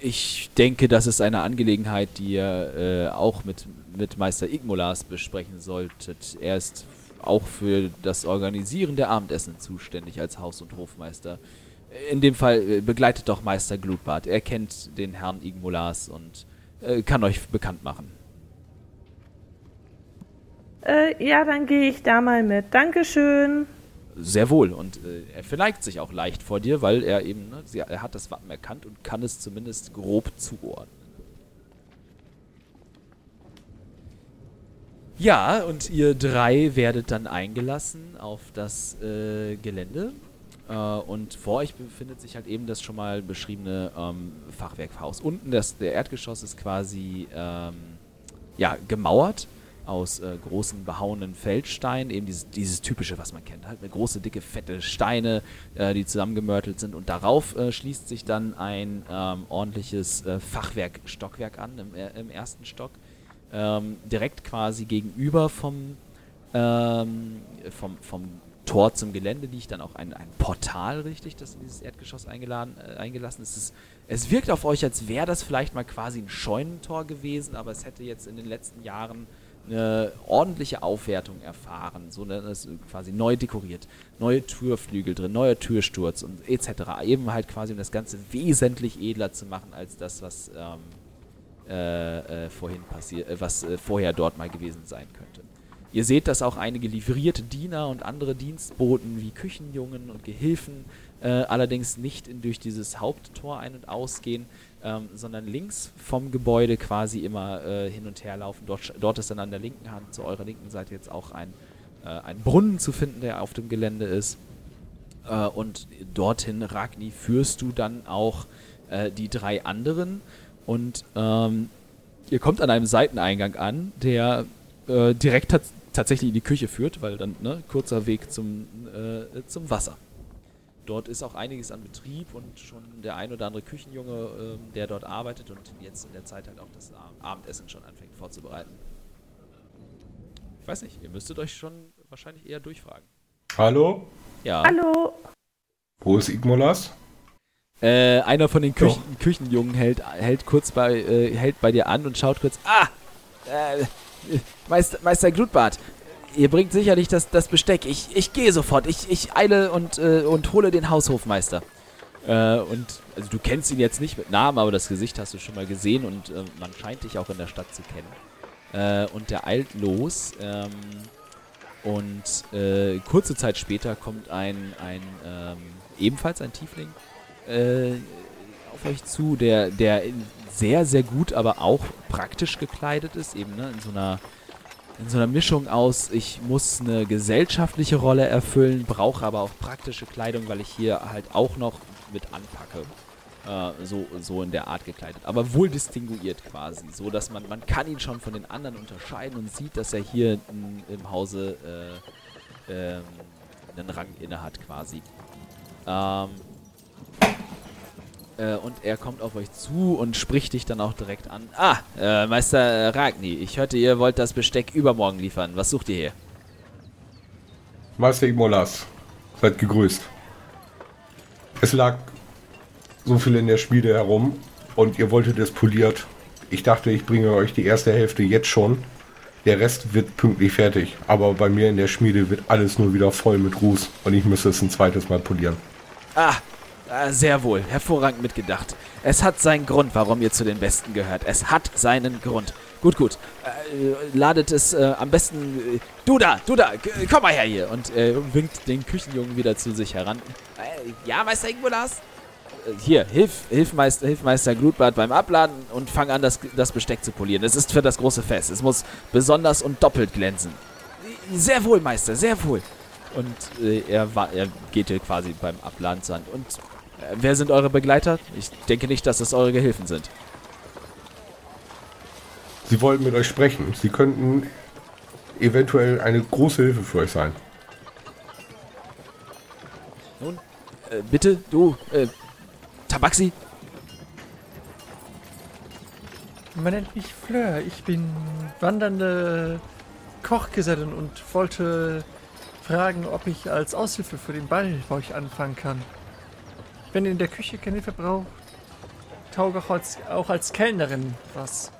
Ich denke, das ist eine Angelegenheit, die ihr äh, auch mit, mit Meister Igmolas besprechen solltet. Er ist auch für das Organisieren der Abendessen zuständig als Haus- und Hofmeister. In dem Fall äh, begleitet doch Meister Glutbart. Er kennt den Herrn Igmolas und äh, kann euch bekannt machen. Äh, ja, dann gehe ich da mal mit. Dankeschön. Sehr wohl. Und äh, er verneigt sich auch leicht vor dir, weil er eben, ne, sie, er hat das Wappen erkannt und kann es zumindest grob zuordnen. Ja, und ihr drei werdet dann eingelassen auf das äh, Gelände. Äh, und vor euch befindet sich halt eben das schon mal beschriebene ähm, Fachwerkhaus. Unten das, der Erdgeschoss ist quasi ähm, ja, gemauert aus äh, großen behauenen Feldsteinen, eben dieses, dieses typische, was man kennt, halt mit große, dicke, fette Steine, äh, die zusammengemörtelt sind. Und darauf äh, schließt sich dann ein ähm, ordentliches äh, Fachwerkstockwerk an im, äh, im ersten Stock, ähm, direkt quasi gegenüber vom, ähm, vom, vom Tor zum Gelände liegt dann auch ein, ein Portal, richtig, das in dieses Erdgeschoss eingeladen, äh, eingelassen ist. Es, es wirkt auf euch, als wäre das vielleicht mal quasi ein Scheunentor gewesen, aber es hätte jetzt in den letzten Jahren eine ordentliche Aufwertung erfahren, so ne, das ist quasi neu dekoriert, neue Türflügel drin, neuer Türsturz und etc. Eben halt quasi um das Ganze wesentlich edler zu machen als das, was ähm, äh, äh, vorhin passiert, äh, was äh, vorher dort mal gewesen sein könnte. Ihr seht, dass auch einige livrierte Diener und andere Dienstboten wie Küchenjungen und Gehilfen äh, allerdings nicht in, durch dieses Haupttor ein- und ausgehen, ähm, sondern links vom Gebäude quasi immer äh, hin und her laufen. Dort, dort ist dann an der linken Hand, zu eurer linken Seite jetzt auch ein, äh, ein Brunnen zu finden, der auf dem Gelände ist. Äh, und dorthin, Ragni, führst du dann auch äh, die drei anderen. Und ähm, ihr kommt an einem Seiteneingang an, der äh, direkt tatsächlich in die Küche führt, weil dann ne, kurzer Weg zum, äh, zum Wasser. Dort ist auch einiges an Betrieb und schon der ein oder andere Küchenjunge, ähm, der dort arbeitet und jetzt in der Zeit halt auch das Ab- Abendessen schon anfängt vorzubereiten. Ich weiß nicht, ihr müsstet euch schon wahrscheinlich eher durchfragen. Hallo? Ja. Hallo. Wo ist Igmolas? Äh, einer von den Küchen Küchenjungen hält, hält kurz bei, äh, hält bei dir an und schaut kurz. Ah! Äh, Meister, Meister Glutbart, ihr bringt sicherlich das, das Besteck. Ich, ich gehe sofort. Ich, ich eile und, äh, und hole den Haushofmeister. Äh, und also du kennst ihn jetzt nicht mit Namen, aber das Gesicht hast du schon mal gesehen und äh, man scheint dich auch in der Stadt zu kennen. Äh, und der eilt los. Ähm, und äh, kurze Zeit später kommt ein, ein ähm, ebenfalls ein Tiefling äh, auf euch zu, der, der sehr, sehr gut, aber auch praktisch gekleidet ist, eben ne, in so einer in so einer Mischung aus, ich muss eine gesellschaftliche Rolle erfüllen, brauche aber auch praktische Kleidung, weil ich hier halt auch noch mit anpacke. Äh, so, so in der Art gekleidet. Aber wohl distinguiert quasi. So dass man, man kann ihn schon von den anderen unterscheiden und sieht, dass er hier in, im Hause äh, ähm, einen Rang inne hat quasi. Ähm, äh, und er kommt auf euch zu und spricht dich dann auch direkt an. Ah, äh, Meister Ragni, ich hörte, ihr wollt das Besteck übermorgen liefern. Was sucht ihr hier? Meister Imolas, seid gegrüßt. Es lag so viel in der Schmiede herum und ihr wolltet es poliert. Ich dachte, ich bringe euch die erste Hälfte jetzt schon. Der Rest wird pünktlich fertig, aber bei mir in der Schmiede wird alles nur wieder voll mit Ruß und ich müsste es ein zweites Mal polieren. Ah, sehr wohl. Hervorragend mitgedacht. Es hat seinen Grund, warum ihr zu den Besten gehört. Es hat seinen Grund. Gut, gut. Äh, ladet es äh, am besten. Äh, du da, du da, komm mal her hier. Und äh, winkt den Küchenjungen wieder zu sich heran. Äh, ja, Meister Ingolas? Hier, hilf, hilf, Meister, hilf Meister Glutbart beim Abladen und fang an, das, das Besteck zu polieren. Es ist für das große Fest. Es muss besonders und doppelt glänzen. Sehr wohl, Meister, sehr wohl. Und er, er geht hier quasi beim Abladen zur Hand. Und äh, wer sind eure Begleiter? Ich denke nicht, dass es eure Gehilfen sind. Sie wollten mit euch sprechen. Sie könnten eventuell eine große Hilfe für euch sein. Nun, äh, bitte, du, äh, Tabaxi? Man nennt mich Fleur. Ich bin wandernde Kochgesellin und wollte fragen, ob ich als Aushilfe für den Ball bei euch anfangen kann. Wenn ihr in der Küche keine Hilfe braucht, tauge auch als, auch als Kellnerin was.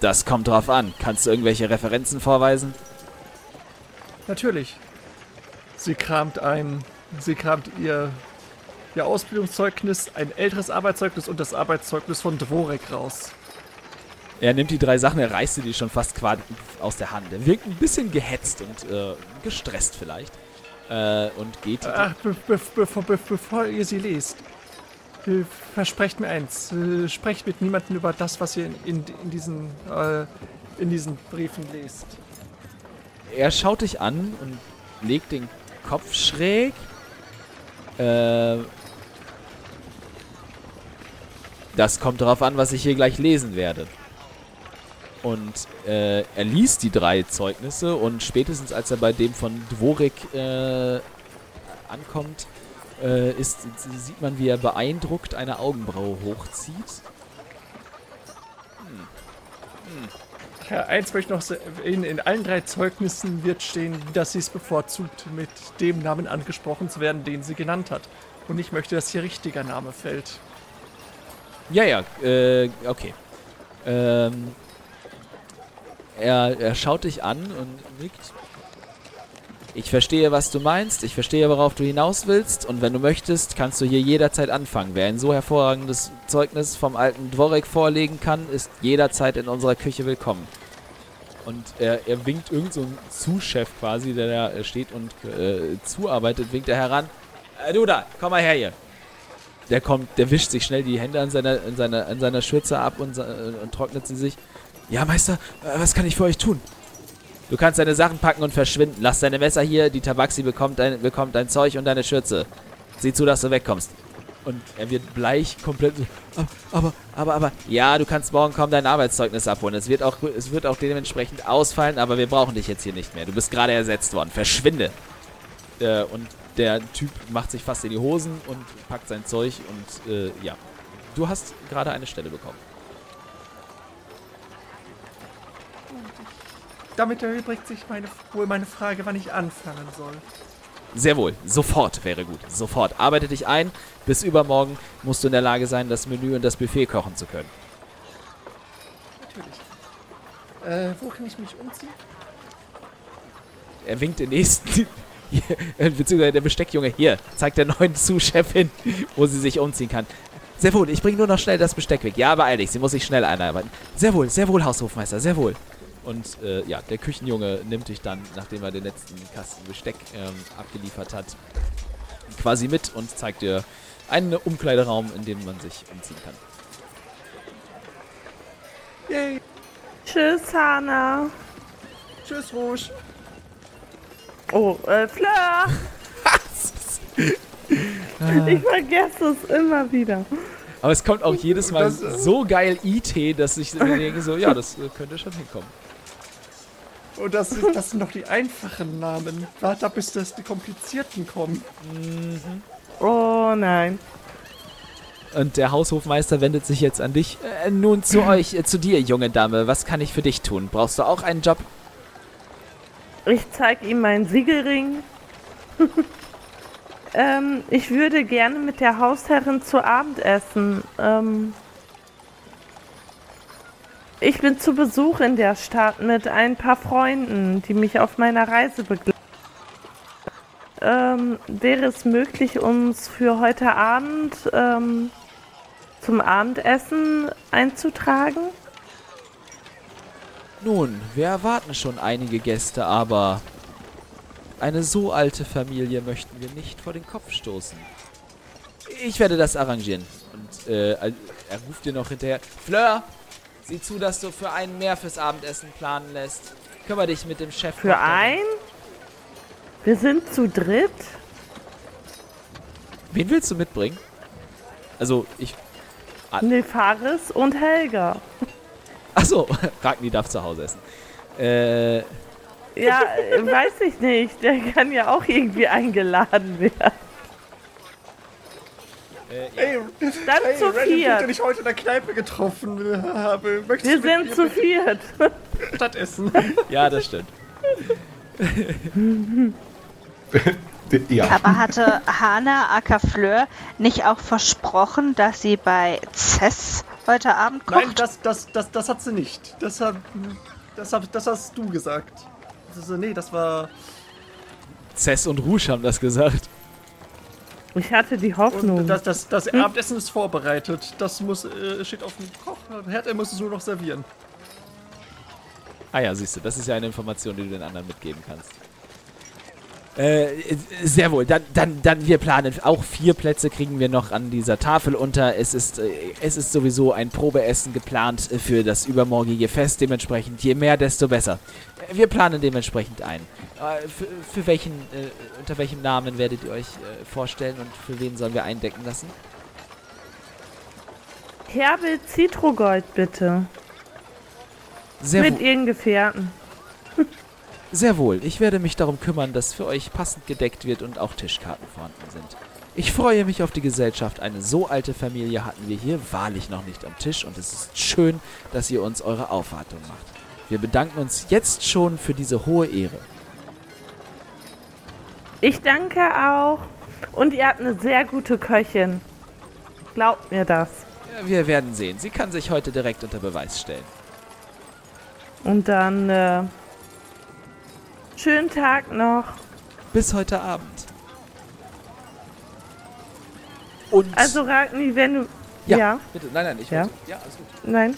Das kommt drauf an. Kannst du irgendwelche Referenzen vorweisen? Natürlich. Sie kramt ein, sie kramt ihr, ihr Ausbildungszeugnis, ein älteres Arbeitszeugnis und das Arbeitszeugnis von Dvorek raus. Er nimmt die drei Sachen, er reißt sie die schon fast quasi aus der Hand. Er wirkt ein bisschen gehetzt und äh, gestresst vielleicht äh, und geht. Ach, be be bevor, be bevor ihr sie lest, äh, versprecht mir eins: äh, Sprecht mit niemandem über das, was ihr in, in, in diesen, äh, in diesen Briefen lest. Er schaut dich an und legt den Kopf schräg. Äh, das kommt darauf an, was ich hier gleich lesen werde. Und äh, er liest die drei Zeugnisse und spätestens als er bei dem von Dvorik äh, ankommt, äh, ist, sieht man, wie er beeindruckt eine Augenbraue hochzieht. Hm. Hm. Ja, eins möchte ich noch in, in allen drei Zeugnissen wird stehen, dass sie es bevorzugt, mit dem Namen angesprochen zu werden, den sie genannt hat. Und ich möchte, dass hier richtiger Name fällt. Ja, ja, äh, okay. Ähm, er, er schaut dich an und nickt. Ich verstehe, was du meinst. Ich verstehe, worauf du hinaus willst. Und wenn du möchtest, kannst du hier jederzeit anfangen. Wer ein so hervorragendes Zeugnis vom alten Dvorek vorlegen kann, ist jederzeit in unserer Küche willkommen. Und er, er winkt irgend so ein Zuschef quasi, der da steht und äh, zuarbeitet, winkt er heran. Äh, du da, komm mal her hier. Der kommt, der wischt sich schnell die Hände an seiner, an seiner, an seiner Schürze ab und, äh, und trocknet sie sich. Ja, Meister, äh, was kann ich für euch tun? Du kannst deine Sachen packen und verschwinden. Lass deine Messer hier, die Tabaxi bekommt dein, bekommt dein Zeug und deine Schürze. Sieh zu, dass du wegkommst. Und er wird bleich, komplett ah, aber, aber, aber, ja, du kannst morgen kommen dein Arbeitszeugnis abholen. Es wird auch, es wird auch dementsprechend ausfallen, aber wir brauchen dich jetzt hier nicht mehr. Du bist gerade ersetzt worden. Verschwinde. Äh, und der Typ macht sich fast in die Hosen und packt sein Zeug und, äh, ja. Du hast gerade eine Stelle bekommen. Damit erübrigt sich meine, wohl meine Frage, wann ich anfangen soll. Sehr wohl. Sofort wäre gut. Sofort. Arbeite dich ein. Bis übermorgen musst du in der Lage sein, das Menü und das Buffet kochen zu können. Natürlich. Äh, wo kann ich mich umziehen? Er winkt den nächsten. Beziehungsweise der Besteckjunge. Hier, zeigt der neuen Sous-Chefin, wo sie sich umziehen kann. Sehr wohl, ich bringe nur noch schnell das Besteck weg. Ja, beeil dich, sie muss sich schnell einarbeiten. Sehr wohl, sehr wohl, Haushofmeister, sehr wohl. Und äh, ja, der Küchenjunge nimmt dich dann, nachdem er den letzten Kasten Besteck ähm, abgeliefert hat, quasi mit und zeigt dir Ein Umkleideraum, in dem man sich umziehen kann. Yay. Tschüss, Hannah. Tschüss, Rouge. Oh, äh, Fleur. ich vergesse es immer wieder. Aber es kommt auch jedes Mal Das, so geil IT, dass ich mir denke so, ja, das äh, könnte schon hinkommen. Und das, ist- das sind doch die einfachen Namen. Warte bis das die komplizierten kommen. Oh nein. Und der Haushofmeister wendet sich jetzt an dich. Äh, nun zu euch, äh, zu dir, junge Dame. Was kann ich für dich tun? Brauchst du auch einen Job? Ich zeig ihm meinen Siegelring. ähm, ich würde gerne mit der Hausherrin zu Abend essen. Ähm, ich bin zu Besuch in der Stadt mit ein paar Freunden, die mich auf meiner Reise begleiten. Ähm, wäre es möglich, uns für heute Abend ähm, zum Abendessen einzutragen? Nun, wir erwarten schon einige Gäste, aber eine so alte Familie möchten wir nicht vor den Kopf stoßen. Ich werde das arrangieren. Und äh, er ruft dir noch hinterher. Fleur, sieh zu, dass du für einen mehr fürs Abendessen planen lässt. Kümmer dich mit dem Chef. Für ein? Wir sind zu dritt? Wen willst du mitbringen? Also, ich. Nefaris und Helga. Achso, Ragni darf zu Hause essen. Äh, Ja, äh, weiß ich nicht. Der kann ja auch irgendwie eingeladen werden. Ey, Dann hey zu Random, den viert. ich heute in der Kneipe getroffen habe. Möchtest Wir sind zu viert. Stadt essen? ja, das stimmt. Ja. Aber hatte Hana Ackerfleur nicht auch versprochen, dass sie bei Cess heute Abend kocht? Nein, das, das, das, das hat sie nicht. Das, hab, das, hab, das hast du gesagt. Das ist, nee, das war. Cess und Rouge haben das gesagt. Ich hatte die Hoffnung. Und das, das, das Abendessen ist vorbereitet. Das muss, äh, steht auf dem Kochherd. Er muss es nur noch servieren. Ah ja, siehst du, das ist ja eine Information, die du den anderen mitgeben kannst. Äh, sehr wohl. Dann, dann, dann, wir planen. Auch vier Plätze kriegen wir noch an dieser Tafel unter. Es ist, äh, es ist sowieso ein Probeessen geplant äh, für das übermorgige Fest. Dementsprechend, je mehr, desto besser. Wir planen dementsprechend ein. Äh, für, für welchen, äh, unter welchem Namen werdet ihr euch äh, vorstellen und für wen sollen wir eindecken lassen? Herbel Zitrogold, bitte. Sehr, Mit ihren Gefährten. sehr wohl. Ich werde mich darum kümmern, dass für euch passend gedeckt wird und auch Tischkarten vorhanden sind. Ich freue mich auf die Gesellschaft. Eine so alte Familie hatten wir hier wahrlich noch nicht am Tisch und es ist schön, dass ihr uns eure Aufwartung macht. Wir bedanken uns jetzt schon für diese hohe Ehre. Ich danke auch. Und ihr habt eine sehr gute Köchin. Glaubt mir das. Ja, wir werden sehen. Sie kann sich heute direkt unter Beweis stellen. Und dann, äh, schönen Tag noch. Bis heute Abend. Und Also Ragni, wenn du... ja, ja. bitte. Nein, nein, ich Ja. wollte- ja, alles gut. Nein.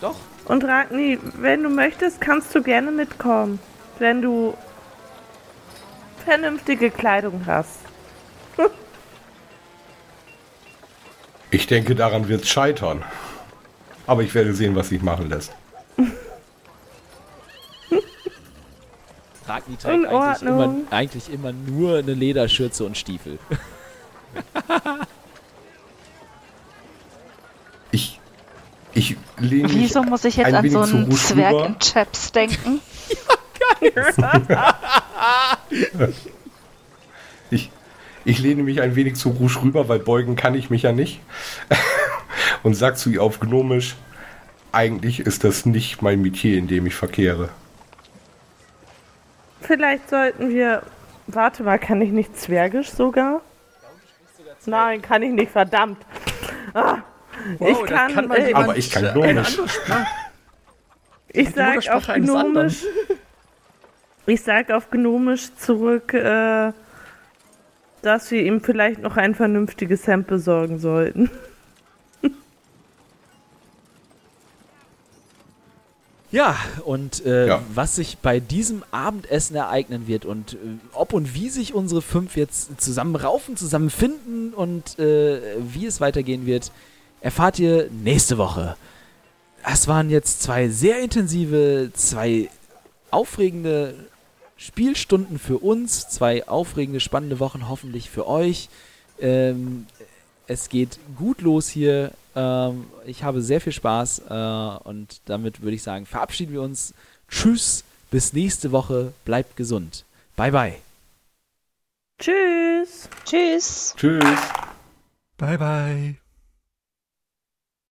Doch. Und Ragni, wenn du möchtest, kannst du gerne mitkommen. Wenn du vernünftige Kleidung hast. Ich denke, daran wird es scheitern. Aber ich werde sehen, was sich machen lässt. Ragni In trägt eigentlich immer, Ordnung. eigentlich immer nur eine Lederschürze und Stiefel. Ich, ich lehne mich Wieso muss ich jetzt an so einen Zwerg rüber. in Chaps denken? Ich, ich lehne mich ein wenig zu Rouge rüber, weil beugen kann ich mich ja nicht. Und sag zu ihr auf Gnomisch, eigentlich ist das nicht mein Metier, in dem ich verkehre. Vielleicht sollten wir... Warte mal, kann ich nicht Zwergisch sogar? Nein, kann ich nicht, verdammt. Ah, ich Wow, da kann, kann man äh, Aber ich kann äh, Gnomisch. Ich sag auf. Gnomisch... Ich sag auf Gnomisch zurück, äh, dass wir ihm vielleicht noch ein vernünftiges Hemd besorgen sollten. Ja, und äh, Ja. was sich bei diesem Abendessen ereignen wird und äh, ob und wie sich unsere fünf jetzt zusammen raufen, zusammen finden und äh, wie es weitergehen wird, erfahrt ihr nächste Woche. Das waren jetzt zwei sehr intensive, zwei aufregende Spielstunden für uns, zwei aufregende, spannende Wochen hoffentlich für euch. Ähm, es geht gut los hier. Ähm, ich habe sehr viel Spaß äh, und damit würde ich sagen, verabschieden wir uns. Tschüss, bis nächste Woche. Bleibt gesund. Bye, bye. Tschüss. Tschüss. Tschüss. Bye, bye.